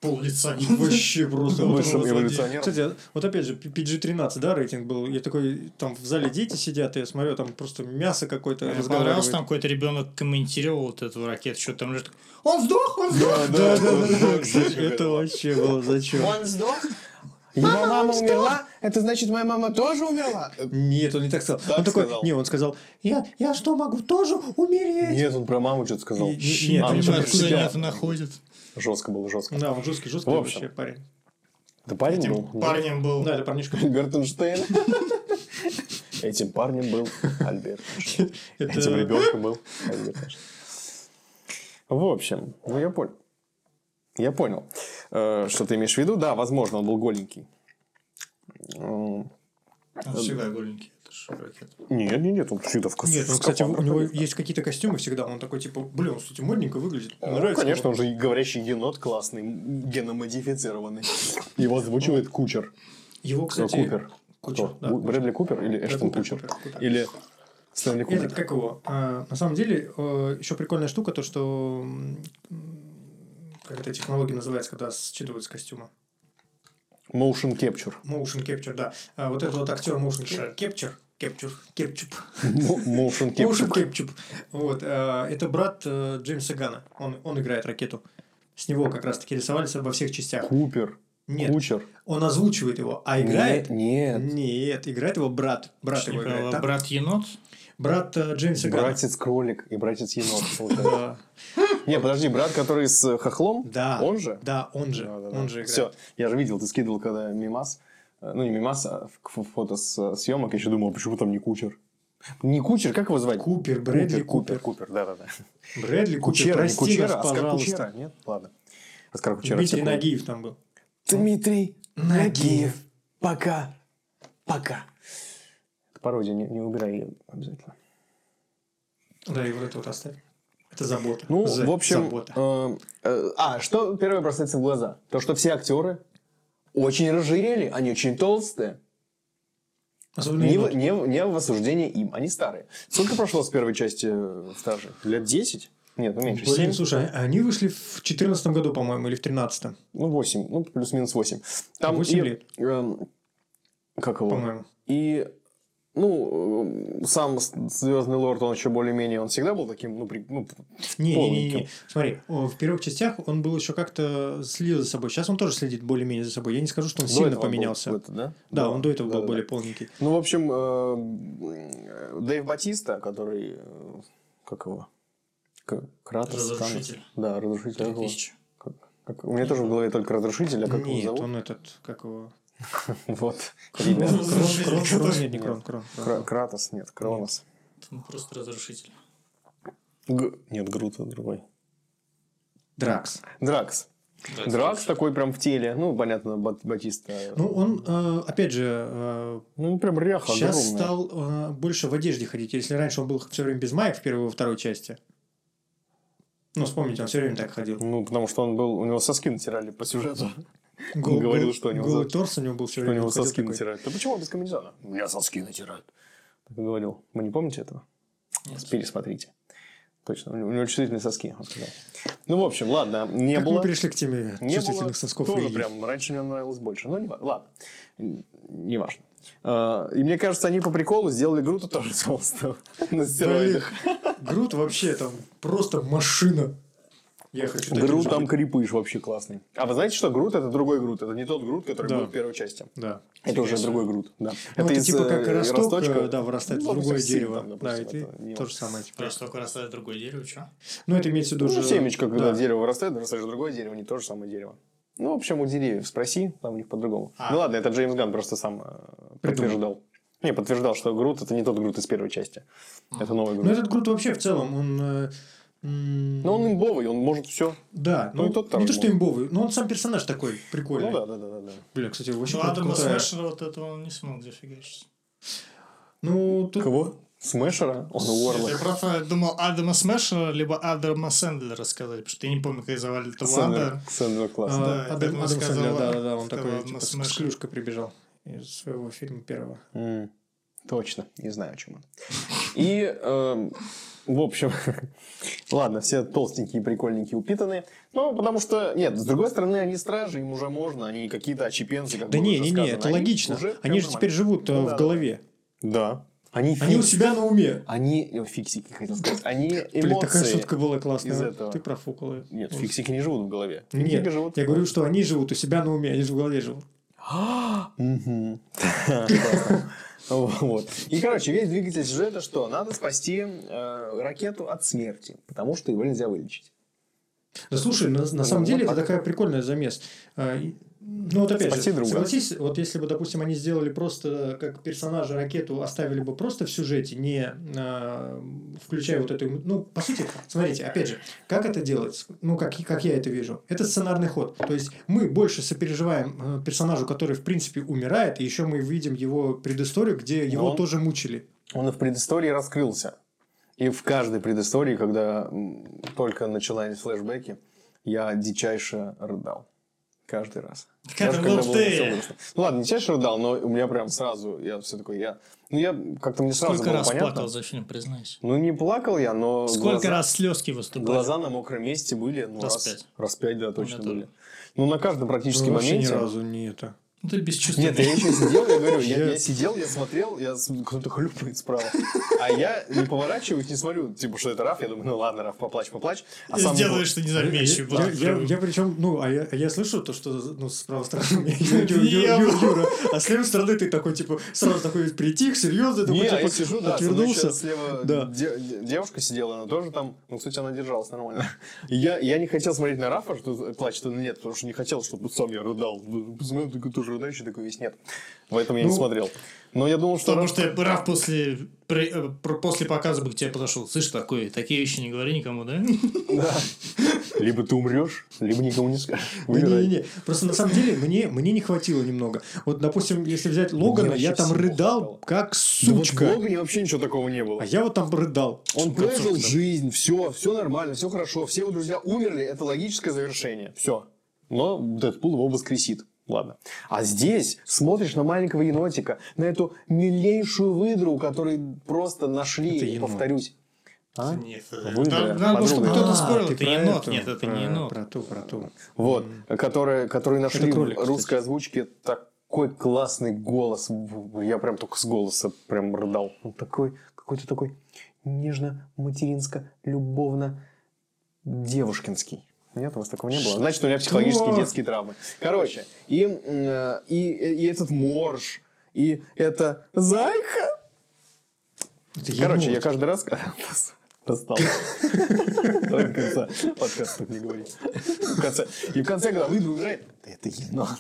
Пол лица Вообще просто. Высшим эволюционером. Кстати, вот опять же, PG-13, да, рейтинг был. Я такой, там в зале дети сидят, и я смотрю, там просто мясо какое-то разговаривает. там какой-то ребенок комментировал вот эту ракету, что там лежит. Он сдох, он сдох! Да, да, да, да, кстати, это вообще было зачем? Он сдох? Его мама умерла? Это значит, моя мама тоже умерла? Нет, он не так сказал. Так он такой, сказал. не, он сказал, я, я что, могу тоже умереть? Нет, он про маму что-то сказал. Не- не- нет, А, ну, Понимаю, про откуда себя. они это находят. Жестко было, жестко. Да, он жесткий, жесткий вообще парень. Это парень Этим был? парнем был. Да, это парнишка. Гартенштейн. Этим парнем был Альберт. Это- Этим ребенком был Альберт. В общем, ну я понял. Я понял, что ты имеешь в виду. Да, возможно, он был голенький. Он всегда голенький. Нет, нет, нет, он всегда в кос- Нет, в ну, кстати, у него есть какие-то костюмы всегда. Он такой, типа, блин, он, кстати, модненько выглядит. Ну, Нравится конечно, он же говорящий енот классный, геномодифицированный. Его озвучивает Кучер. Его, кстати... Купер. Кучер, да. Брэдли Купер или Эштон Кучер? Или Стэнли Купер? как его? А, на самом деле, еще прикольная штука, то, что... Как эта технология называется, когда считываются костюмы? Motion Capture. Motion Capture, да. А вот этот вот актер Motion Capture, Кепчур. Кепчуп. Motion Motion capture. Capture. Вот. э, Это брат э, Джеймса Гана. Он, он играет ракету. С него как раз таки рисовались во всех частях. Купер. Нет. Кучер. Он озвучивает его, а играет... Нет. Нет, играет его брат. Брат его Типа, играет. да? брат енот. Брат э, Джеймса Гана. Братец кролик и братец енот. Не, подожди, брат, который с хохлом? Да. Он же? Да, он же. Он же играет. Все, я же видел, ты скидывал, когда мимас, э, ну не мимас, а фото с съемок, я еще думал, почему там не кучер. Не кучер, как его звать? Купер, Брэдли Купер, Купер. Купер, да-да-да. Брэдли не прости Кучера, нас, Оскар пожалуйста. Кучера, нет? Ладно. Оскар Кучера. Дмитрий. Нагиев там был. Дмитрий Нагиев. Пока. Пока. Пародия, не, не убирай ее обязательно. Да, и вот это вот оставь. Это забота. Ну, За- в общем, Забота. э, э, а, что первое бросается в глаза? То, что все актеры очень разжирели, они очень толстые. Особенно Не, в- не, не в осуждение им, они старые. Сколько прошло с первой части э, «Стражи»? Лет 10? Нет, ну меньше, Блин, 7. слушай, а- они вышли в 2014 году, по-моему, или в 2013, Ну, 8, ну, плюс-минус 8. Там 8 и, лет. эм, как его? по-моему. И, ну, э, сам Звездный Лорд, он еще более-менее, он всегда был таким, ну, при- ну, Не, не, не, не. Смотри, в первых частях он был еще как-то следил за собой. Сейчас он тоже следит более-менее за собой. Я не скажу, что он До сильно этого был поменялся. это, да? Да, он до этого был Да-да-да. более полненький. Ну, в общем, э, Дэйв Батиста, который, э, как его? Кратос? Разрушитель. Да, разрушитель. Как его? 3000. Как- как- У меня тоже в голове только разрушитель, а как его Нет, зовут? он этот, как его... Вот. Кратос, нет, Кронос. Просто разрушитель. Нет, Грут другой. Дракс. Дракс. Дракс такой прям в теле. Ну, понятно, Бат- Батиста. Ну, он, э, опять же, э, Ну, прям ряха сейчас огромная. стал э, больше в одежде ходить. Если раньше он был все время без маек в первой и во второй части. Ну, вспомните, он все время так ходил. Ну, потому что он был... У него соски натирали по сюжету. Гол- говорил, гол- что у него голый торс у него был все Что у время. него он соски такой. натирают. Да почему он без комбинезона? У меня соски натирают. Так и говорил. Вы не помните этого? Нет. Пересмотрите. Точно. У него чувствительные соски, он сказал. Ну, в общем, ладно. Не Как было... мы перешли к теме Не чувствительных было. сосков Тоже Ильи? прям раньше мне нравилось больше. Ну, не ладно. Не важно. А, И мне кажется, они по приколу сделали Грута тоже толстого на стероидах. Грут вообще там просто машина. Я хочу Грут там быть. крепыш вообще классный. А вы знаете, что Грут это другой Грут? Это не тот Грут, который Да. был в первой части. Да. Это уже другой Грут. Да. Ну, это, из, типа э, как росток, росточка. э, да, вырастает Ну, в другое дерево. там, да, допустим, ты это не то же самое. Типа. Просто только растает другое дерево, что? Ну, это имеется в виду Ну, уже... семечко, когда да. дерево вырастает, вырастает другое дерево, не то же самое дерево. Ну, в общем, у деревьев спроси, там у них по-другому. А. Ну ладно, это Джеймс Ганн просто сам э, подтверждал. Не, подтверждал, что Грут это не тот Грут из первой части. Это новый Грут. Ну, этот Грут вообще в целом, он... э, Но он имбовый, он может все. Да, ну, ну, тот не то, что имбовый, но он сам персонаж такой прикольный. Ну да, да, да, да. Бля, кстати, вообще Ну, Адама крутая. Смешера вот этого он не смог зафигачить. Ну, тут... Кого? Смешера? Он Я Уорлок. просто думал Адама Смешера, либо Адама Сэндлера сказать, потому что я не помню, как звали этого Сэндер. Ада. Сэндер класс. а, да, Адам, Адам сказал, Сэндлер, да, да, да, он такой, типа, с, клюшкой прибежал из своего фильма первого. М, Точно, не знаю, о чем он. И, эм, в общем, ладно, все толстенькие, прикольненькие, упитанные. Ну, потому что, нет, с другой стороны, они стражи, им уже можно, они какие-то очепенцы, как Да не, не, не, это Они логично. уже Они же нормально. теперь живут э, Ну в да, голове. Да. Они, Они у фикс- себя на уме. Они, о, фиксики, хотел сказать, они Блин, такая эмоции. шутка была классная. из этого. Ты профукал ее. Нет, фиксики не живут в голове. Нет, Фиксики живут я говорю, что они живут у себя на уме, они же в голове живут. Мгм. Вот. И, короче, весь двигатель сюжета, что надо спасти э, ракету от смерти, потому что его нельзя вылечить. Да слушай, на, на самом деле это такая прикольная замес. Ну вот опять Спаси же, друга. согласись, вот если бы, допустим, они сделали просто как персонажа ракету, оставили бы просто в сюжете, не а, включая вот эту... Ну, по сути, смотрите, опять же, как это делается? Ну, как, как я это вижу. Это сценарный ход. То есть, мы больше сопереживаем э, персонажу, который, в принципе, умирает, и еще мы видим его предысторию, где его он- тоже мучили. Он и в предыстории раскрылся. И в каждой предыстории, когда только начались флешбеки, я дичайше рыдал. Каждый раз. Как Даже это когда был было ты? Ну ладно, не чаще рыдал, но у меня прям сразу, я все такой, я... Ну я как-то мне сразу Сколько было раз понятно. плакал за фильм, признайся? Ну не плакал я, но Сколько глаза, раз слезки выступали? глаза на мокром месте были. Ну, Раз раз, пять. раз пять, да, точно меня тоже. были. Ну на каждом практически Ну, моменте. ни разу не это. Ну, ты бесчувственный. Нет, я еще сидел, я говорю, я, Я- сидел, я смотрел, я кто-то хлюпает справа. А я не поворачиваюсь, не смотрю, типа, что это Раф, я думаю, ну ладно, Раф, поплачь, поплачь. А сам Сделаешь, что не заметишь. Я, я, я причем, ну, а я, я слышу то, что, ну, с правой стороны Юра, а с левой стороны ты такой, типа, сразу такой притих, серьезный, такой, а типа, я сижу, да, отвернулся. сейчас слева девушка сидела, она тоже там, ну, кстати, она держалась нормально. Я, я не хотел смотреть на Рафа, что плачет или нет, потому что не хотел, чтобы сам я рыдал. Посмотрел, такой тоже рыдающий, такой весь нет. Поэтому я не Ну, смотрел. Но я думал, что... Потому что я прав после, при- э, после показа бы к тебе подошел. Слышь, такой, такие вещи не говори никому, да? Да. Либо ты умрешь, либо никому не скажешь. Не, Выбирай. не, не, Просто на самом деле мне, мне не хватило немного. Вот, допустим, если взять Логана, я там рыдал хватало. как Да вот в сучка. Логане вообще ничего такого не было. А я вот там рыдал. Он прожил жизнь, все, все нормально, все хорошо, все его друзья умерли, это логическое завершение, все. Но Дэдпул его воскресит. Ладно. А здесь смотришь на маленького енотика, на эту милейшую выдру, которую просто нашли, Это енот. повторюсь. А? Нет, Выдра, надо, надо, чтобы кто-то А, спорил, это про енот. эту, Нет, это не енот. Про ту, про ту. Вот, которые, которые нашли кролик, в кстати. русской озвучке такой классный голос. Я прям только с голоса прям рыдал. Он такой, какой-то такой нежно-материнско-любовно девушкинский. Нет, у вас такого не было. Значит, у меня психологические детские травмы. Короче, и, э, и, и этот морж, и это зайка. Короче, я каждый раз достал. До конца подкаста не говори. В конце. И в конце, когда выйду уезжает, это енот.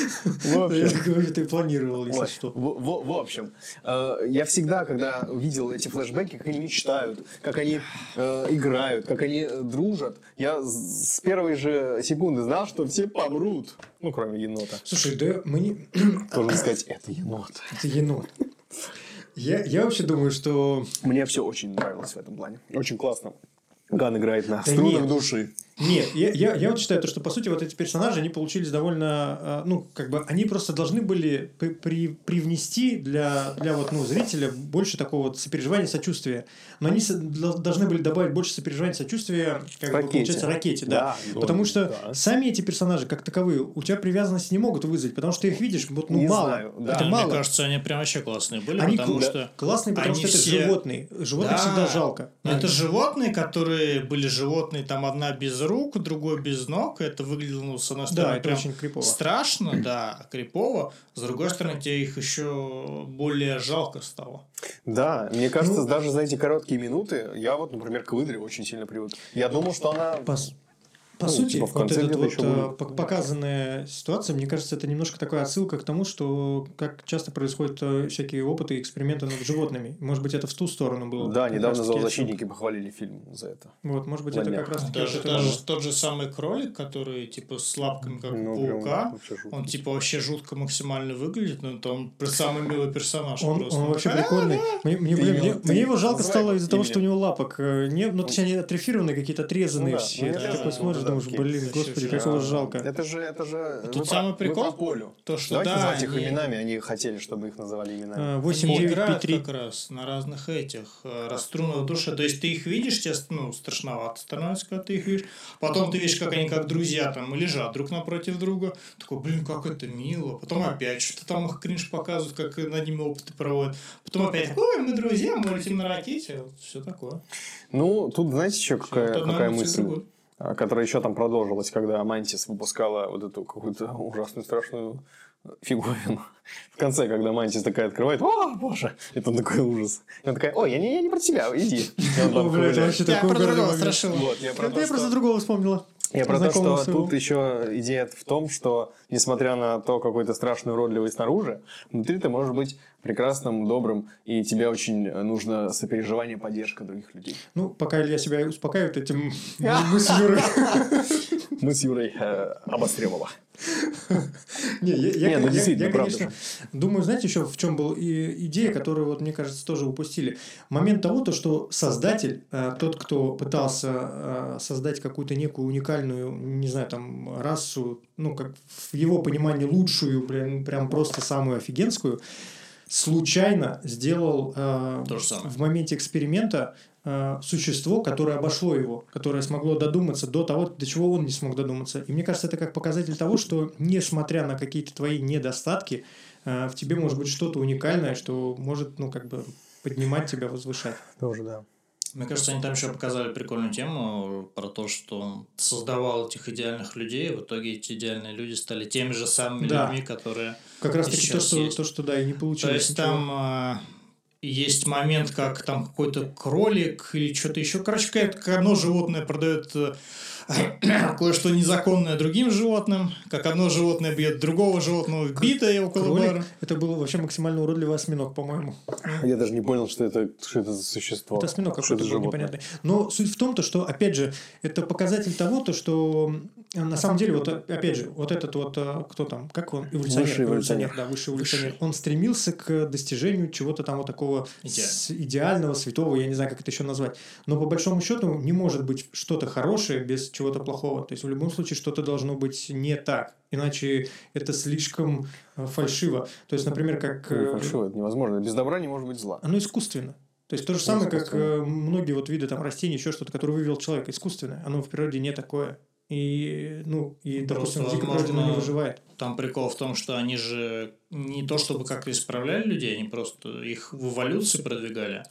Я говорю, ты планировал, если что. В, общем, э, я всегда, когда видел эти флешбеки, как они мечтают, как они э, играют, как они э, дружат, я с первой же секунды знал, что все помрут. Ну, кроме енота. Слушай, да мне... Должен сказать, это енот. Это енот. Я, я вообще думаю, что... Мне все очень нравилось в этом плане. Очень классно. Ган играет на Да струнах души. Нет, я, я, я вот считаю, то, что, по сути, вот эти персонажи, они получились довольно... а, Ну, как бы, они просто должны были при, при- привнести для, для вот, ну, зрителя больше такого вот сопереживания, сочувствия. Но они со- должны были добавить больше сопереживания, сочувствия, как бы, Ракете. получается, ракете, да. Да, Потому ну, что да. сами эти персонажи, как таковые, у тебя привязанности не могут вызвать, потому что ты их видишь, вот, ну, Не мало. знаю, да. Это Мне мало. кажется, они прям вообще классные были, Они потому кл- что... классные, потому они что это все- животные. Животных Да. всегда жалко. Это животные, которые были животные, там одна без рук, другой без ног. Это выглядело, ну, с одной Да, стороны, это прям очень крипово. страшно, да, крипово. С другой стороны, тебе их еще более жалко стало. Да, мне кажется, Ну- даже за эти короткие минуты я вот, например, к выдре очень сильно привык. Я думал, что она... По, с- по Ну, сути, типа, в вот конце эта вот еще э, будет. пок- показанная ситуация, мне кажется, это немножко такая отсылка к тому, что как часто происходят э, всякие опыты и эксперименты над животными. Может быть, это в ту сторону было. Да, недавно зоозащитники похвалили фильм за это. Вот, может быть, на это как раз таки Даже, даже тот же самый кролик, который типа с лапками, как Ну, у прям паука, жутко. он типа вообще жутко максимально выглядит, но это он самый милый персонаж. Он, просто. он вообще такой, прикольный. Мне, мне, блин, его- мне- мне его жалко стало из-за того, что у него лапок э, не, ну, точнее, они отрефированные, какие-то отрезанные Ну все. ну, Ты такой смотришь, думаешь, такие. блин, господи, как его А, жалко. Это же, это же... Тут вы самый прикол, то, что Давайте да, называть их они- именами, они хотели, чтобы их называли именами. Э, Они 8, 9, играют 5, 3. как раз на разных этих э, расструнах души. То есть ты их видишь, тебе ну, страшновато становится, когда ты их видишь. Потом ты видишь, как они как друзья там лежат друг напротив друга. Такой, блин, как это мило. Потом опять что-то там их кринж показывают, как над ними опыты проводят. Потом опять, ой, мы друзья, мы летим на ракете. Все такое. Ну, тут знаете еще какая, какая мысль? А, которая еще там продолжилась, когда Мантис выпускала вот эту какую-то ужасную страшную фиговину. В конце, когда Мантис такая открывает, о, боже, это такой ужас. И она такая, ой, я не, я не про тебя, иди. Я про другого страшила. Я просто другого вспомнила. Я про то, что своего. тут еще идея в том, что несмотря на то, какой ты страшный, уродливый снаружи, внутри ты можешь быть прекрасным, добрым, и тебе очень нужно сопереживание, поддержка других людей. Ну, пока Илья себя успокаивает этим, мы с Юрой... Мы с Юрой э, обостребова. Не, я, я, Не, ну, я- я, конечно, думаю, знаете, еще в чем была идея, которую, вот, мне кажется, тоже упустили. Момент того, то, что создатель, э, тот, кто пытался э, создать какую-то некую уникальную, не знаю, там, расу, ну, как в его понимании лучшую, блин, прям просто самую офигенскую, случайно сделал э, То же самое. в моменте эксперимента э, существо, которое обошло его, которое смогло додуматься до того, до чего он не смог додуматься. И мне кажется, это как показатель того, что несмотря на какие-то твои недостатки, э, в тебе может быть что-то уникальное, что может, ну, как бы поднимать тебя, возвышать. Тоже, да. Мне кажется, они там еще показали прикольную тему про то, что он создавал этих идеальных людей, и в итоге эти идеальные люди стали теми же самыми Да. людьми, которые... Как раз таки то что, есть. то, что да, и не получилось. То есть ничего. там а, есть момент, как там какой-то кролик или что-то еще. Короче, какое-то одно животное продает э, кое-что незаконное другим животным, как одно животное бьет другого животного в битое около Кролик, бара. это был вообще максимально уродливый осьминог, по-моему. Я даже не понял, что это, что это за существо. Это осьминог какой-то был непонятный. Но суть в том, то, что, опять же, это показатель того, то, что э, на самом деле, вот э, опять же, вот этот вот, э, кто там, как он, эволюционер, Высший эволюционер. да, высший эволюционер, он стремился к достижению чего-то там вот такого Идеально. с- идеального, святого, я не знаю, как это еще назвать. Но по большому счету не может быть что-то хорошее без чего-то плохого. То есть в любом случае что-то должно быть не так. Иначе это слишком э, фальшиво. То есть, например, как... Не э, фальшиво, это невозможно. Без добра не может быть зла. оно искусственно. То есть то же Ну, самое, как э, многие вот виды там растений, еще что-то, которое вывел человек, искусственное. Оно в природе не такое. И, ну, и, допустим, в Просто, дикой природе оно не выживает. Там прикол в том, что они же не то чтобы как-то исправляли людей, они просто их в эволюции продвигали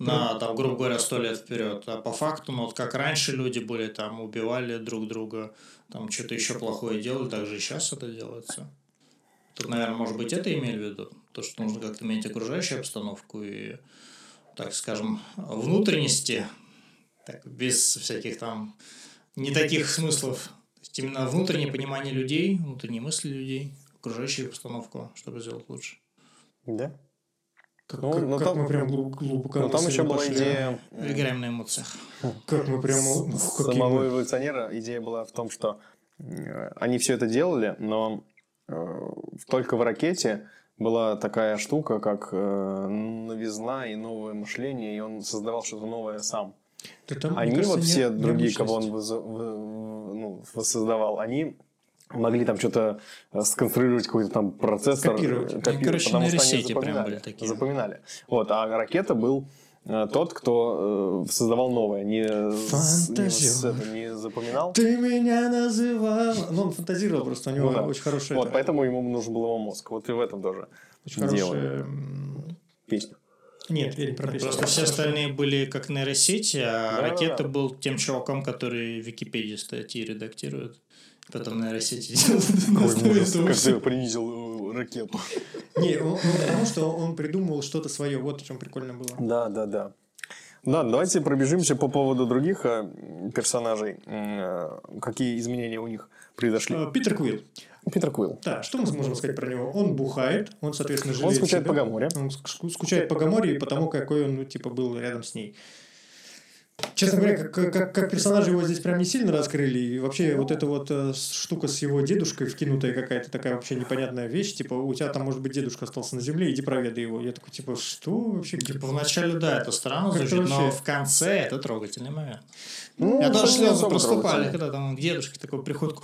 на, там, грубо говоря, сто лет вперед. А по факту, ну, вот как раньше люди были, там, убивали друг друга, там, что-то еще плохое делали, так же и сейчас это делается. Тут, наверное, может быть, это имели в виду, то, что нужно как-то менять окружающую обстановку и, так скажем, внутренности, так, без всяких там не таких смыслов. То есть именно внутреннее понимание людей, внутренние мысли людей, окружающую обстановку, чтобы сделать лучше. Да? Как, Ну, как- ну, как там- мы прям глуб- глубоко Но там мысленно еще была пошли, идея... Играем на эмоциях. Как мы прям... какие самого мы- эволюционера идея была в том, что э, они все это делали, но э, только в ракете была такая штука, как э, новизна и новое мышление, и он создавал что-то новое сам. Да там, они кажется, вот все другие, кого он необычность. выза- в- ну, воссоздавал, они могли там что-то э, сконструировать какой-то там процессор, э, Они, копировать, короче, потому что они нейросети прям запоминали, были такие. запоминали. Вот, а ракета был э, тот, кто создавал новое, не, не, Фантазер. это, не запоминал. Ты меня называл... Ну, он фантазировал просто, у него Ну да. очень хорошая... Вот, это- поэтому ему нужен был его мозг. Вот и в этом тоже очень дело. хорошая... песня. Нет, я не про песню. Просто все остальные были как нейросети, а Да-да-да. ракета был тем чуваком, который в Википедии статьи редактирует. Потом нейросети Как ты принизил э, ракету. Не, он, он потому что он придумывал что-то свое. Вот в чем прикольно было. Да, да, да. Да, давайте пробежимся по поводу других э, персонажей. Э, Какие изменения у них произошли? Питер Квилл. Питер Куилл. Так, что мы можем сказать про него? Он бухает, он, соответственно, жалеет Он скучает себя. по Гаморе. Он ск- скучает по Гаморе и потому, какой он, ну, типа, был рядом с ней. Честно говоря, как, как, как персонажа его здесь прям не сильно раскрыли. И вообще вот эта вот э, штука с его дедушкой, вкинутая какая-то такая вообще непонятная вещь. Типа, у тебя там, может быть, дедушка остался на земле, иди проведай его. Я такой, типа, что вообще? где Типа вначале, да, это странно звучит, но вообще- в конце это трогательный момент. Ну, Я даже не слезы проступали, когда там к дедушке такой приходит,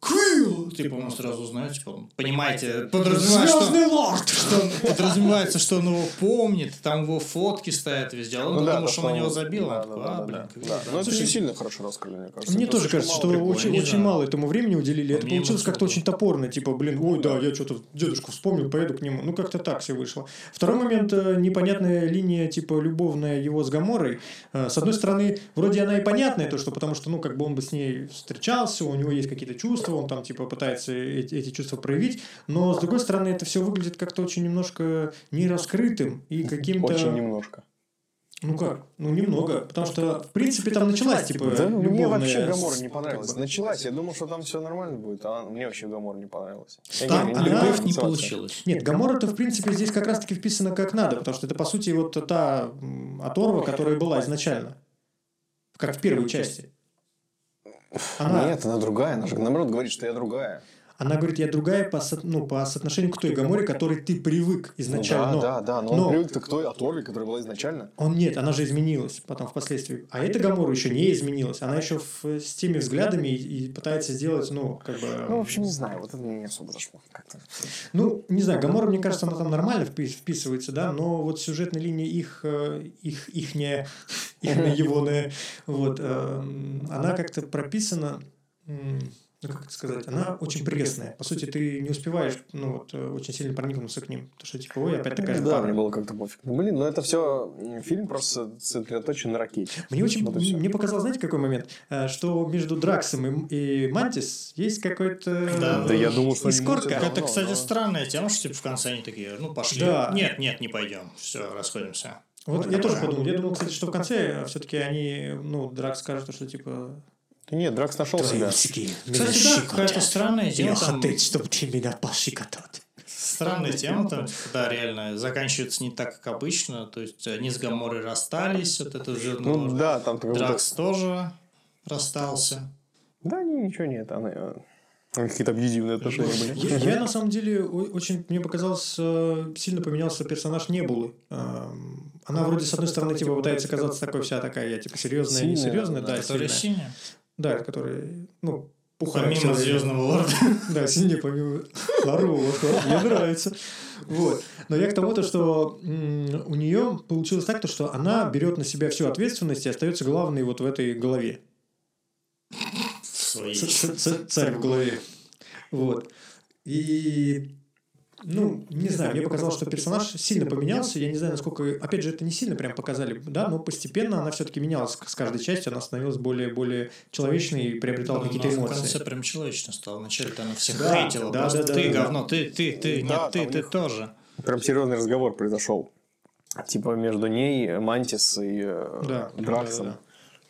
Квилл! Типа он сразу знает, типа, он, понимаете, подразумевает, что, Звездный лорд! что он- подразумевается, что он его помнит, там его фотки стоят везде, а он Ну да, думал, то, что он на него забил, да, он такой, да, а, да, блин, да, да. Но это слушай, не сильно хорошо раскрыли, мне кажется. Мне Это тоже кажется, что очень, очень мало этому времени уделили. Это получилось как-то очень топорно. Типа, блин, ой, да, я что-то дедушку вспомнил, поеду к нему. Ну, как-то так все вышло. Второй момент, э, непонятная линия, типа, любовная его с Гаморой. Э, С одной стороны, вроде она и понятная, то, что потому что, ну, как бы он бы с ней встречался, у него есть какие-то чувства, он там, типа, пытается эти, эти чувства проявить. Но, с другой стороны, это все выглядит как-то очень немножко нераскрытым и каким-то... Очень немножко. Ну как? Ну, немного. Потому что, в принципе, там началась, типа, Да, мне любовная вообще Гамора не как понравилась. бы- Началась, я думал, что там все нормально будет, а мне вообще Гамора не понравилась. Там не- я люблю любовь не получилось. Нет, Гамора-то, в принципе, здесь как раз-таки вписана как надо, потому что это, по сути, вот та оторва, которая была изначально. Как в первой части. Она, Нет, она другая. Она же наоборот говорит, что я другая. Она говорит, я другая по, со- ну, по соотношению к той Гаморе, к которой ты привык изначально. Ну Да, да, да, но, Но- он привык к той Аторве, которая была изначально. Он нет, она же изменилась потом впоследствии. А эта Гамора еще не изменилась. Она еще в- с теми взглядами и, и пытается сделать, ну, как бы... Ну, в общем, не знаю, вот это мне не особо зашло. Как-то. Ну, не знаю, Гамора, мне кажется, она там нормально впи- вписывается, да, но вот сюжетная линия их, э, их, ихняя, ихняя егоная, вот, э, она как-то прописана, ну, как это сказать, она очень пресная. По сути, ты не успеваешь, ну, вот, э, очень сильно проникнуться к ним. Потому что, типа, ой, опять такая же да, пара. мне было как-то пофиг. Ну, блин, но это все фильм просто сосредоточен на ракете. Мне очень, Вот мне показалось, знаете, какой момент, Э, что между Драксом и, и Мантис есть какой-то Да, Да я думал, что искорка. Это, кстати, странная тема, что типа в конце они такие, ну пошли. Да. Нет, нет, не пойдем. Все, расходимся. Вот я тоже подумал. Я думал, кстати, что в конце все-таки они, ну, Дракс скажет, что типа Да нет, Дракс нашел себя. Кстати, да, какая-то странная тема. там- чтобы ты меня пощекотать. Странная тема, там, да, реально, заканчивается не так, как обычно. То есть они с Гаморой расстались, вот это уже Ну да, там Дракс тоже расстался. Да, не, ничего нет. Она, э, какие-то абьюзивные отношения были. Я, я, на самом деле очень, мне показалось, э, сильно поменялся персонаж Небулы. Эм, Она вроде с одной стороны типа пытается казаться такой вся такая, я типа серьезная, не Сильная, серьезная, да, сильная. Да, который, ну, пухая. Помимо. Звездного Лорда. Да, синий помимо. Хорошо, мне нравится. Вот. Но я к тому, то, что у нее получилось так, то, что она берет на себя всю ответственность и остается главной вот в этой голове. Царь в голове. Вот. И ну, не знаю, мне показалось, что персонаж сильно поменялся. Я не знаю, насколько... Опять же, это не сильно прям показали, да, но постепенно она все-таки менялась с каждой частью. Она становилась более-более человечной и приобретала Ну, какие-то она эмоции. В конце прям человечно стала. Вначале-то она всех Да, хейтила. да, просто да, да, ты да, говно, ты, ты, ты, Да, нет, ты, ты тоже. Прям серьезный разговор произошел. Типа между ней, Мантис и э, Да, Драксом. да, да,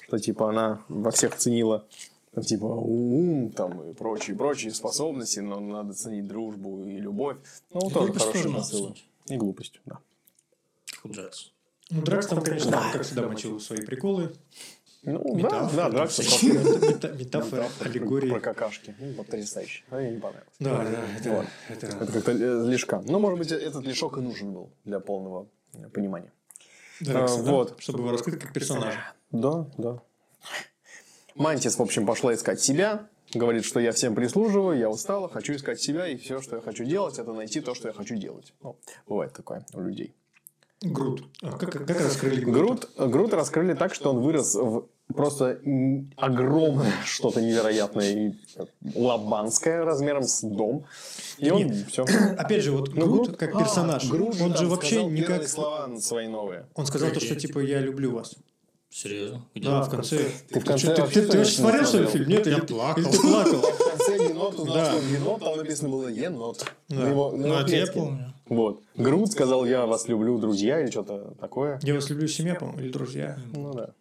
Что типа она во всех ценила там, типа ум там и прочие, прочие способности, но надо ценить дружбу и любовь. Ну, И тоже хорошие посылы. И глупость, да. Как у Дракса. Ну, Дракс там, конечно, как всегда мочил свои приколы. Ну, да, Метафоры да, там Дракс Метафоры, аллегории. про какашки. Ну, потрясающе. А мне не понравилось. Да, да, это, это- как-то э, лишка. Ну, может быть, этот лишок и нужен был для полного э, понимания. Дракса, А, да, вот. Чтобы его раскрыть как персонажа. Да, да. Мантис, в общем, пошла искать себя. Говорит, что я всем прислуживаю, я устала, хочу искать себя, и все, что я хочу делать, это найти то, что я хочу делать. Ну, бывает такое у людей. Грут. А как, как раскрыли Грута? Грут, Грут раскрыли так, что он вырос в просто огромное что-то невероятное и э, лобанское размером с дом. И он все. Опять же, вот Ну, Грут как персонаж, он же вообще никак... слова свои новые. Он сказал то, что типа я люблю вас. Серьезно? Где? Да, в конце. Ты в конце Ты- ты- вообще Ты вообще смотрел, что ли, фильм? Нет, Я или- плакал. или ты плакал? В конце енот узнал, Да. что енот, там написано было енот. Да. Его- Ну, это я помню. Вот. Грут сказал, я вас люблю, друзья, или что-то такое. Я вас люблю, семья, по-моему, или друзья. Ну да.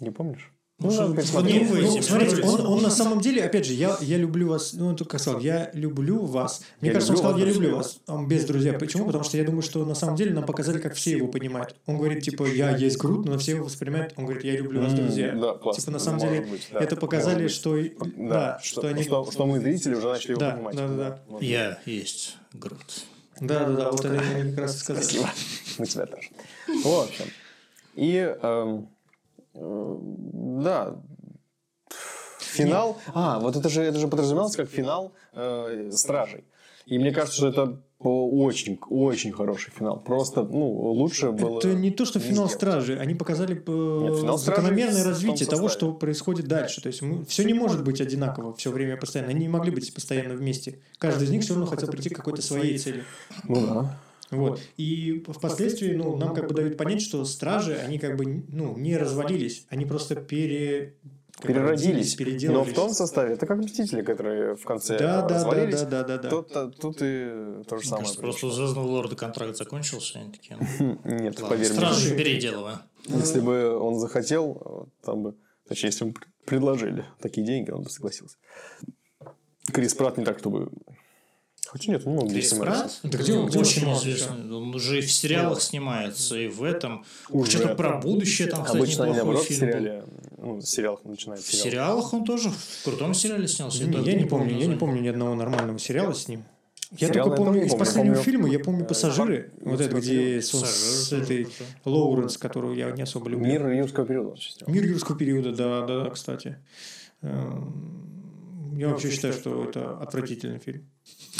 Не помнишь? Ну, Ну, надо ну, пересмотреть. Ну, смотрите, он, смотрите. он на самом деле, опять же, я, я люблю вас, ну, он только сказал, я люблю вас. Мне Я кажется, он сказал, я люблю вас. Он без друзья. Почему? Потому что я думаю, что на самом деле нам показали, как все его понимают. Он говорит, типа, я есть Грут, но все его воспринимают, он говорит, я люблю вас, друзья. да, классно. Типа, на самом деле, быть, да. это показали, что, Да, да, что, что они... что, что мы, зрители, уже начали его Да, понимать. да, да, да. Я есть Грут. Да, да, да, вот это они как раз и сказали. Спасибо. Мы тебя тоже. В общем. И эм, да. Финал. А, вот это же, это же подразумевалось как финал э, стражей. И мне кажется, что это очень, очень хороший финал. Просто, ну, лучше было. Это не то, что не финал сделать. стражи. Они показали э, Нет, закономерное развитие того, что происходит дальше. То есть все не может быть одинаково все время постоянно. Они не могли быть постоянно вместе. Каждый из них все равно хотел прийти к какой-то своей цели. Ну да. Вот. И впоследствии, ну, нам как бы дают понять, что стражи, они как бы, ну, не развалились, они просто пере... бы Переродились. родились, Но в том составе, это как Мстители, которые в конце Да, да, да, развалились. да, да, да, да. Тут, э, тут и то же самое. кажется, просто у Звездного Лорда контракт закончился, они такие, ну, Нет, ладно, поверь мне. Стражи переделывааю. Если бы он захотел, там бы... Точнее, если ему предложили такие деньги, он бы согласился. Крис Пратт не так, чтобы... Хотя нет, он Крис здесь Пратт? Да где он- где он Очень снимался известный. Он уже и в сериалах снимается, и в этом. Уже. Что-то про будущее там, кстати, Обычно они, неплохой наоборот, в фильм был. сериале Ну, в сериалах начинает В сериал. сериалах он тоже в крутом сериале снялся. Не, я не помню, я не помню ни одного нормального сериала с ним. Я Сериал только я помню тоже из помню, последнего помню. фильма, я помню Э, «Пассажиры», Фак- вот это, где с, с этой. Лоуренс, которую я не особо люблю. Мир юрского периода. Мир юрского периода, да, да, да, кстати. Я вообще считаю, что это отвратительный фильм.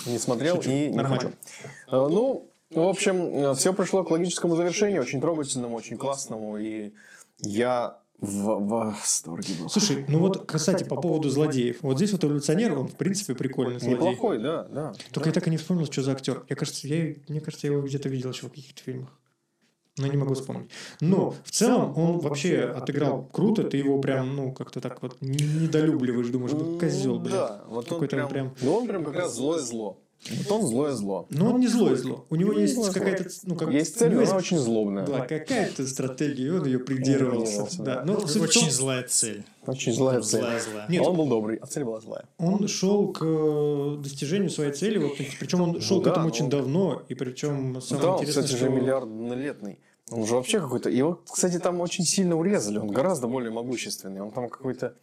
Не смотрел и не Нормально. хочу. Э, Ну, в общем, все пришло к логическому завершению, очень трогательному, очень классному, и я в восторге был. Слушай, ну вот, кстати, по поводу злодеев. Вот здесь вот эволюционер, он, в принципе, прикольный злодей. Неплохой, да, да. Только я так и не вспомнил, что за актер. Я кажется, я, мне кажется, я его где-то видел еще в каких-то фильмах. Но не могу вспомнить. Но в целом он вообще отыграл круто, ты его прям, ну, как-то так вот не- недолюбливаешь, думаешь, ну, козел, блин. Да, вот он Какой-то прям, он прям- Ну, он прям как раз злое зло. Вот он злое зло. Но он не злое зло. У него Ну, есть какая-то, ну, как... Есть у цель, него но она очень злобная. была какая-то стратегия, он ее придерживался. Да. да. Но Очень злая цель. Очень злая цель. Злая, злая. Нет. Он был добрый, а цель была злая. он шел к э, достижению своей цели, вот, причем он шел Ну к да, этому очень давно, и причем самое да, он, интересное, кстати, что... же миллиарднолетный. Он же вообще какой-то... Его, кстати, там очень сильно урезали. Он гораздо более могущественный. Он там какой-то...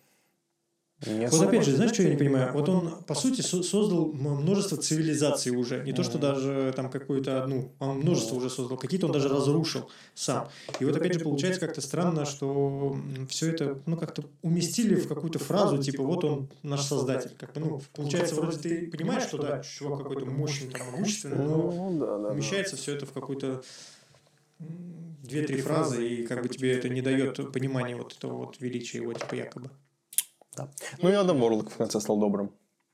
не Вот опять же, знаешь, что я не понимаю? Вот он, по сути, со- создал множество цивилизаций уже. Не то, что даже там какую-то одну, он множество уже создал. Какие-то он даже разрушил сам. И вот опять же получается как-то странно, что все это, ну, как-то уместили в какую-то фразу, типа, вот он наш создатель. Как бы, ну, получается, вроде ты понимаешь, что да, чувак какой-то мощный, там, могущественный, но Ну, умещается все это в какую-то две-три фразы, и как бы тебе это не дает понимания вот этого вот величия его, типа, якобы. Ну и Адам Ворлок в конце стал добрым.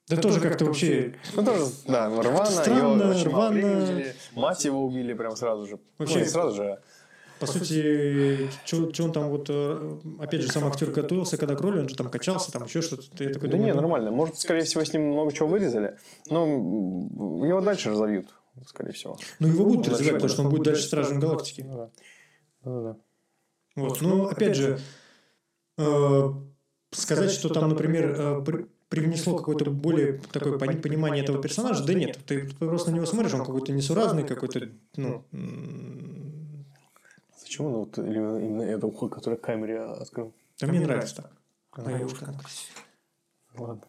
Да тоже как-то вообще Ну, тоже, да, рвано, Странно, его рвано. Мать его убили прям сразу же. Вообще- Ну, не сразу же, а По сути, что он там вот, э, опять же, сам актер готовился, когда к роли, он же там качался, там еще что-то. Я такой Да думаю, не, ну, нормально. Может, скорее всего, с ним много чего вырезали. Но его дальше разовьют, скорее всего. Ну, его будут Дальше развивать, потому что он будет дальше дальше Стражем Галактики. Ну да. Ну да. Вот. Ну, опять же, э, сказать, что там, например, э, при- привнесло какое-то более такое пони- понимание этого персонажа, да нет. Ты просто на него смотришь, он какой-то несуразный, какой-то, ну, Зачем он вот именно, именно эту уход, который к камере открыл? да мне нравится так. Моя ушка. Ладно.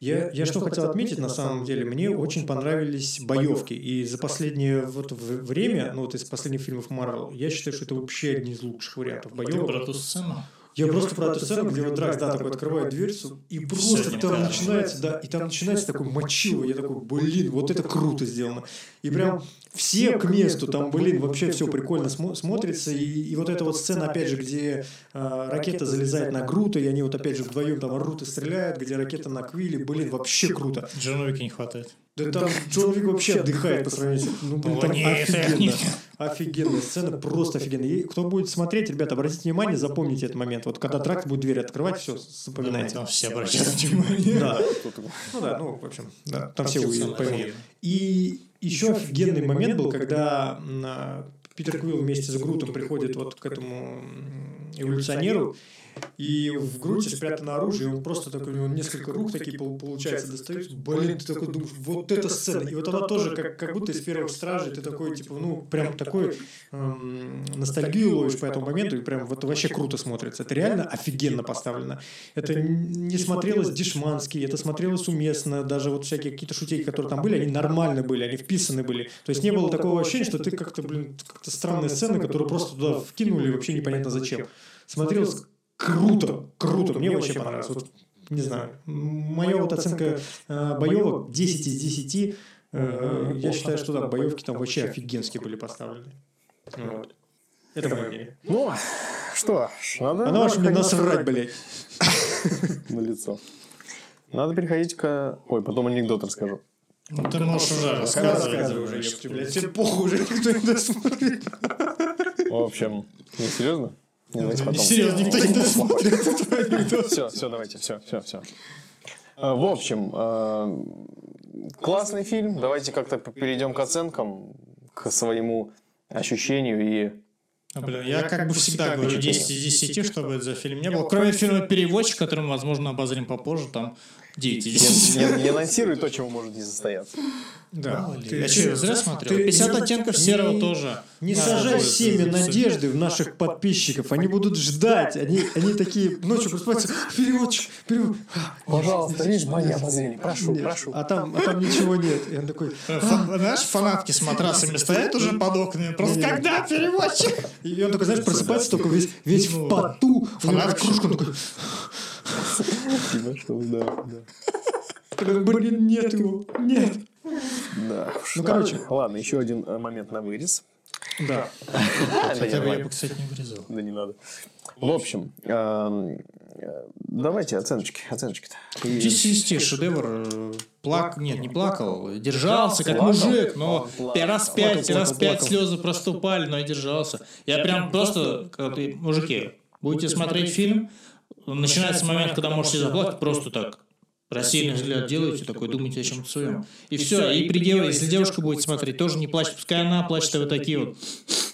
Я, я что хотел отметить, на самом деле, мне очень понравились боевки. И за последнее вот в- время, ну вот из последних фильмов Марвел, я считаю, что это вообще одни из лучших вариантов Ты боевок. про ту сцену? Я просто про эту сцену, где вот Дракс, да, такой открывает дверцу, и просто там начинается, да, и там начинается такой мочило. Я такой, блин, вот это круто сделано. И прям все к месту, там, блин, вообще все прикольно смо- смотрится. И, и вот эта вот сцена, опять же, где а, ракета залезает на Грута, и они вот опять же вдвоем там орут и стреляют, где ракета на Квиле, блин, вообще круто. Уика не хватает. Да там Джон Вик вообще отдыхает по сравнению с... Ну, блин, там офигенно. Офигенная сцена, просто офигенная. И кто будет смотреть, ребята, обратите внимание, запомните этот момент. Вот когда Дракс будет дверь открывать, все, запоминайте. Там все обращают внимание. Да. Ну да, ну, в общем, да, там все увидят, поймут. Офигенно. И еще офигенный момент был, когда Питер Квилл вместе с Грутом приходит вот к этому эволюционеру, и в Груте спрятано оружие, и он просто такой, у него несколько рук такие пол- получается достаются. Блин, ты такой думаешь, вот эта сцена. И вот она тоже, как, как будто из первых стражей, ты такой, типа, ну, прям такой эм, ностальгию ловишь по этому моменту, и прям вот вообще круто смотрится. Это реально офигенно поставлено. Это не смотрелось дешмански, это смотрелось уместно, даже вот всякие какие-то шутейки, которые там были, они нормально были, они вписаны были. То есть не было такого ощущения, что ты как-то, блин, как-то странные сцены, которые просто туда вкинули, вообще непонятно зачем. Смотрелось круто, круто, мне вообще понравилось. Вот, не знаю, моя вот оценка э, боевок 10 из 10. Э, я считаю, что да, боевки там вообще офигенские были поставлены. Вот. Это мое мнение. Ну, что ж, надо... А на ваше мне насрать, блядь. На лицо. Надо переходить к... Ой, потом анекдот расскажу. Ну, ты можешь уже рассказывать. уже, блядь. Тебе похуй уже, никто не досмотрит. В общем, не серьезно? Не, давайте потом. Серьезно, никто не досмотрит. Все, все, давайте, все, все, все. В общем, э, классный фильм. Давайте как-то перейдем к оценкам, к своему ощущению и А, блин, я как бы всегда говорю 10 из 10, что бы это за фильм не был. Кроме фильма «Переводчик», который мы, возможно, обозрим попозже, там 9 из 10. не, не- не анонсируй то, чего может не состояться. Да. Мало ли. Ты- Я что, зря смотрел? ты 50 не- оттенков не- серого тоже. Не Надо сажай семя надежды в наших подписчиков. Они будут ждать. Они, они такие ночью просыпаются. Переводчик, перевод. Пожалуйста, лишь мои обозрения. Прошу, Нет. прошу. А там, а там ничего нет. И он такой. Фа- Знаешь, фанатки с матрасами стоят уже под окнами. Просто когда переводчик? И он такой, знаешь, просыпается только весь, весь в поту. У него Фанат. он такой, Типа, что, да, да. такой, блин, нет его, нет. Да. Ну, короче. Ладно, еще один э, момент на вырез. Да. Хотя бы я бы, кстати, не вырезал. Да не надо. В общем, эм, э, давайте оценочки. Оценочки-то. И- 10 из 10 шедевр. э, Плак... Нет, не плакал. Держался, как мужик, но раз пять, раз пять слезы проступали, но я держался. Я прям просто, когда ты, мужики, будете смотреть фильм, начинается момент, когда можете заплакать, просто так. Рассеянный взгляд делаете, такой думаете о чем-то своем. И все. И при дев- если девушка будет смотреть, тоже не плачет. Пускай она плачет, а вы такие вот.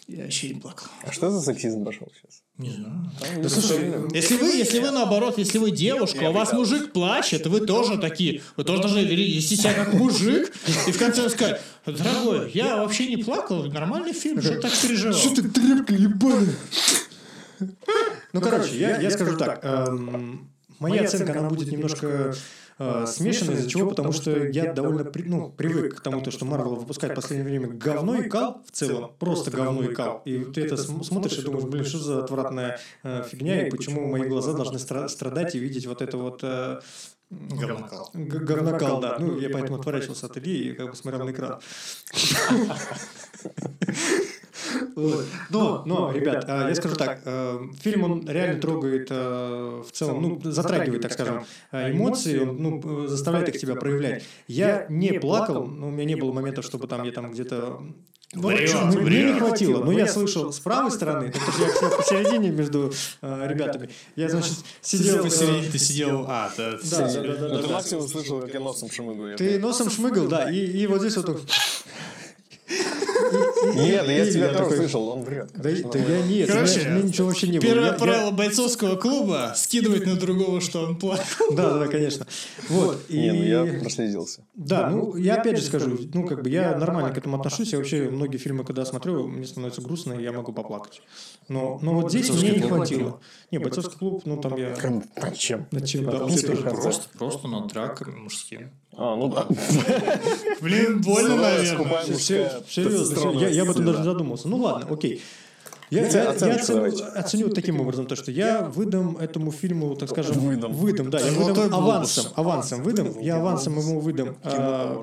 Я вообще не плакал. А что за сексизм пошел сейчас? Не знаю. Да слушай, Если вы, если вы наоборот, если вы девушка, а у вас мужик плачет, вы тоже такие, вы тоже должны вести себя как мужик, и в конце сказать, дорогой, я вообще не плакал, нормальный фильм, что так переживал? ты тряпка ебаная? Ну, короче, я, я скажу так. эм, Моя оценка, она будет немножко э, смешанной. Из-за чего? Потому что я довольно при- ну, привык к тому, то, что Марвел выпускает в последнее время говно и кал в целом. Просто говно и кал. И ты это см- смотришь и думаешь, блин, что за отвратная э, фигня, и почему мои глаза должны стра- страдать и видеть вот это вот... э, Говнокал. г- Говнокал, да. Ну, я поэтому отворачивался от Ильи и как бы смотрел на экран. Вот. Но, но, ребят, а, я скажу так, э, фильм он реально трогает э, в целом, ну, затрагивает, так скажем, э, эмоции, он ну, э, заставляет их тебя проявлять. Я не плакал, но у меня не было моментов, чтобы там я там где-то ну, Врет, мне не хватило, но я слышал с правой стороны, потому что я сидел посередине между э, ребятами. Я, значит, сидел... э, Посередине ты сидел, а, да, Да, да, да, да, Ну, ты да. максимум слышал, как я носом шмыгаю. Ты носом шмыгал, да, и, и вот здесь вот... Нет, да я тебя тоже такой, слышал, он врет. Да, я нет, Короче, ничего вообще не было. Первое правило бойцовского клуба – скидывать на другого, что он плакал. Да, да, конечно. Вот. Не, ну я проследился. Да, ну я опять же скажу, ну как бы я нормально к этому отношусь. Я вообще многие фильмы, когда смотрю, мне становится грустно, и я могу поплакать. Но, но вот здесь мне не хватило. Не, бойцовский клуб, ну там я... Чем? Над чем, да. Просто, просто над драками мужскими. А, ну да. Блин, больно, наверное. Серьезно, я, об этом даже задумался. Ну ладно, окей. Я, я- я оценю, оценю таким образом то, что я выдам этому фильму, так скажем, Выдам. выдам, да, я выдам авансом, авансом выдам, я авансом ему выдам а,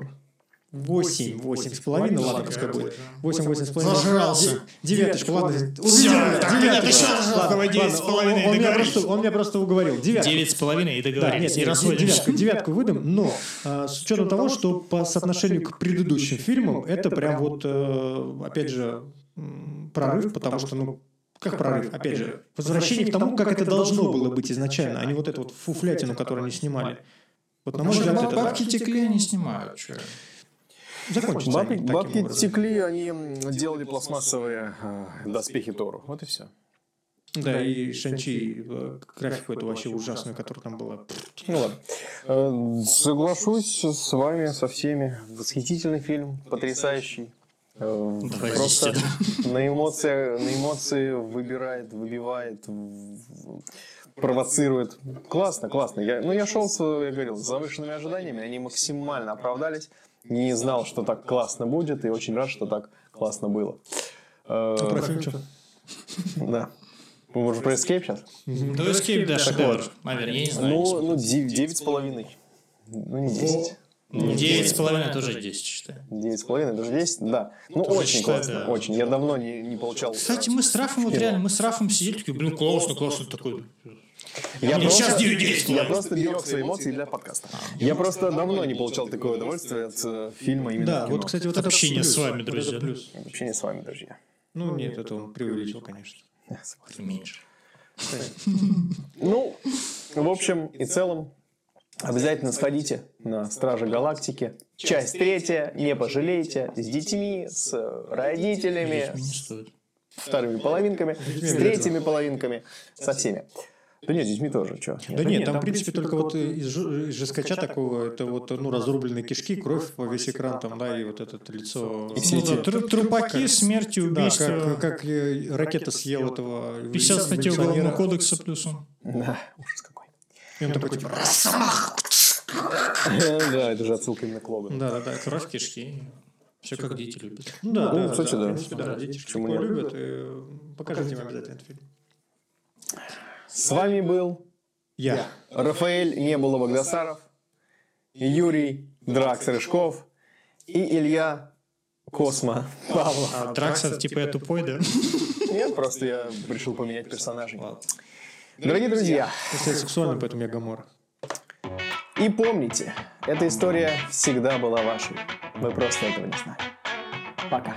8, 8 с половиной, ладно, пускай будет. 8, 8 с половиной. Зажрался. Девяточка, ладно. Увидели, так, еще давай девять ладно, с половиной он- он и меня просто- Он меня просто уговорил. Девятка. Девять с половиной и Да, договорились. нет, не нет, расходимся. девятку, девятку выдам, но а, с учетом того, что по соотношению к предыдущим фильмам это прям вот, э, опять же, прорыв, потому что, ну, как прорыв? Опять же, возвращение к тому, как это должно было быть изначально, а не вот эту вот фуфлятину, которую они снимали. Вот, на мой взгляд, это Бабки текли, они снимают. чё. Закончится Бабки, они бабки образом. текли, они делали пластмассовые э, доспехи Тору. Вот и все. Да, и Шанчи, э, графику эту вообще ужасную, которая там была. Ну ладно. Э, Соглашусь с вами, со всеми. Восхитительный фильм, потрясающий. Давай Просто на эмоции, на эмоции выбирает, выбивает, провоцирует. Классно, классно. Я, ну, я шел, с, я говорил, с завышенными ожиданиями, они максимально оправдались. Не знал, что так классно будет, и очень рад, что так классно было. Про что? Да. Мы можем про Escape сейчас? Да, Escape, да, шедевр. Наверное, я не знаю. Ну, ну, дев- девять с половиной. Ну, не десять. Девять с половиной тоже десять, считаю. Девять с половиной, даже десять, да. Ну, Тоже очень считаю, классно, да. очень. Я давно не, не получал... Кстати, мы с Рафом, вот реально, мы с Рафом сидели, такие, блин, классно, классно, такой. Я Нет, сейчас с я просто берег свои эмоции для подкаста. Я просто давно не получал такое удовольствие от э, фильма именно Да, вот, кстати, вот это Общение плюс. с вами, друзья. плюс. Общение с вами, друзья. Ну, нет, это он преувеличил, конечно. Меньше. Ну, в общем и целом, обязательно сходите на Стражи Галактики. Часть третья, не пожалейте, с детьми, с родителями, с вторыми половинками, с третьими половинками, со всеми. Да нет, с детьми тоже, что? Да нет, там, в принципе, только вот из, жескача такого, это вот, ну, разрубленные кишки, кровь во весь экран там, да, и вот это лицо. И все эти- тру- трупаки, смерти, Да, убийства. как, как ракета съел этого 50 статей. Уголовного кодекса плюсом. Да, ужас какой. И он такой, типа, Да, это же отсылка именно к Логану. да, да, да, Кровь кишки. Все как дети любят. Ну да, Ну, да, кстати, да, да. в принципе, да, дети Почему любят, и покажите им обязательно этот фильм. С вами был Я. Рафаэль Небула Багдасаров, Юрий Дракс Рыжков и Илья Космо Павлов. А Дракс это типа я тупой, да? Нет, просто я решил поменять персонажей. Дорогие друзья, я сексуальный, поэтому я Гамора. и помните, эта история всегда была вашей. Вы просто этого не знали. Пока.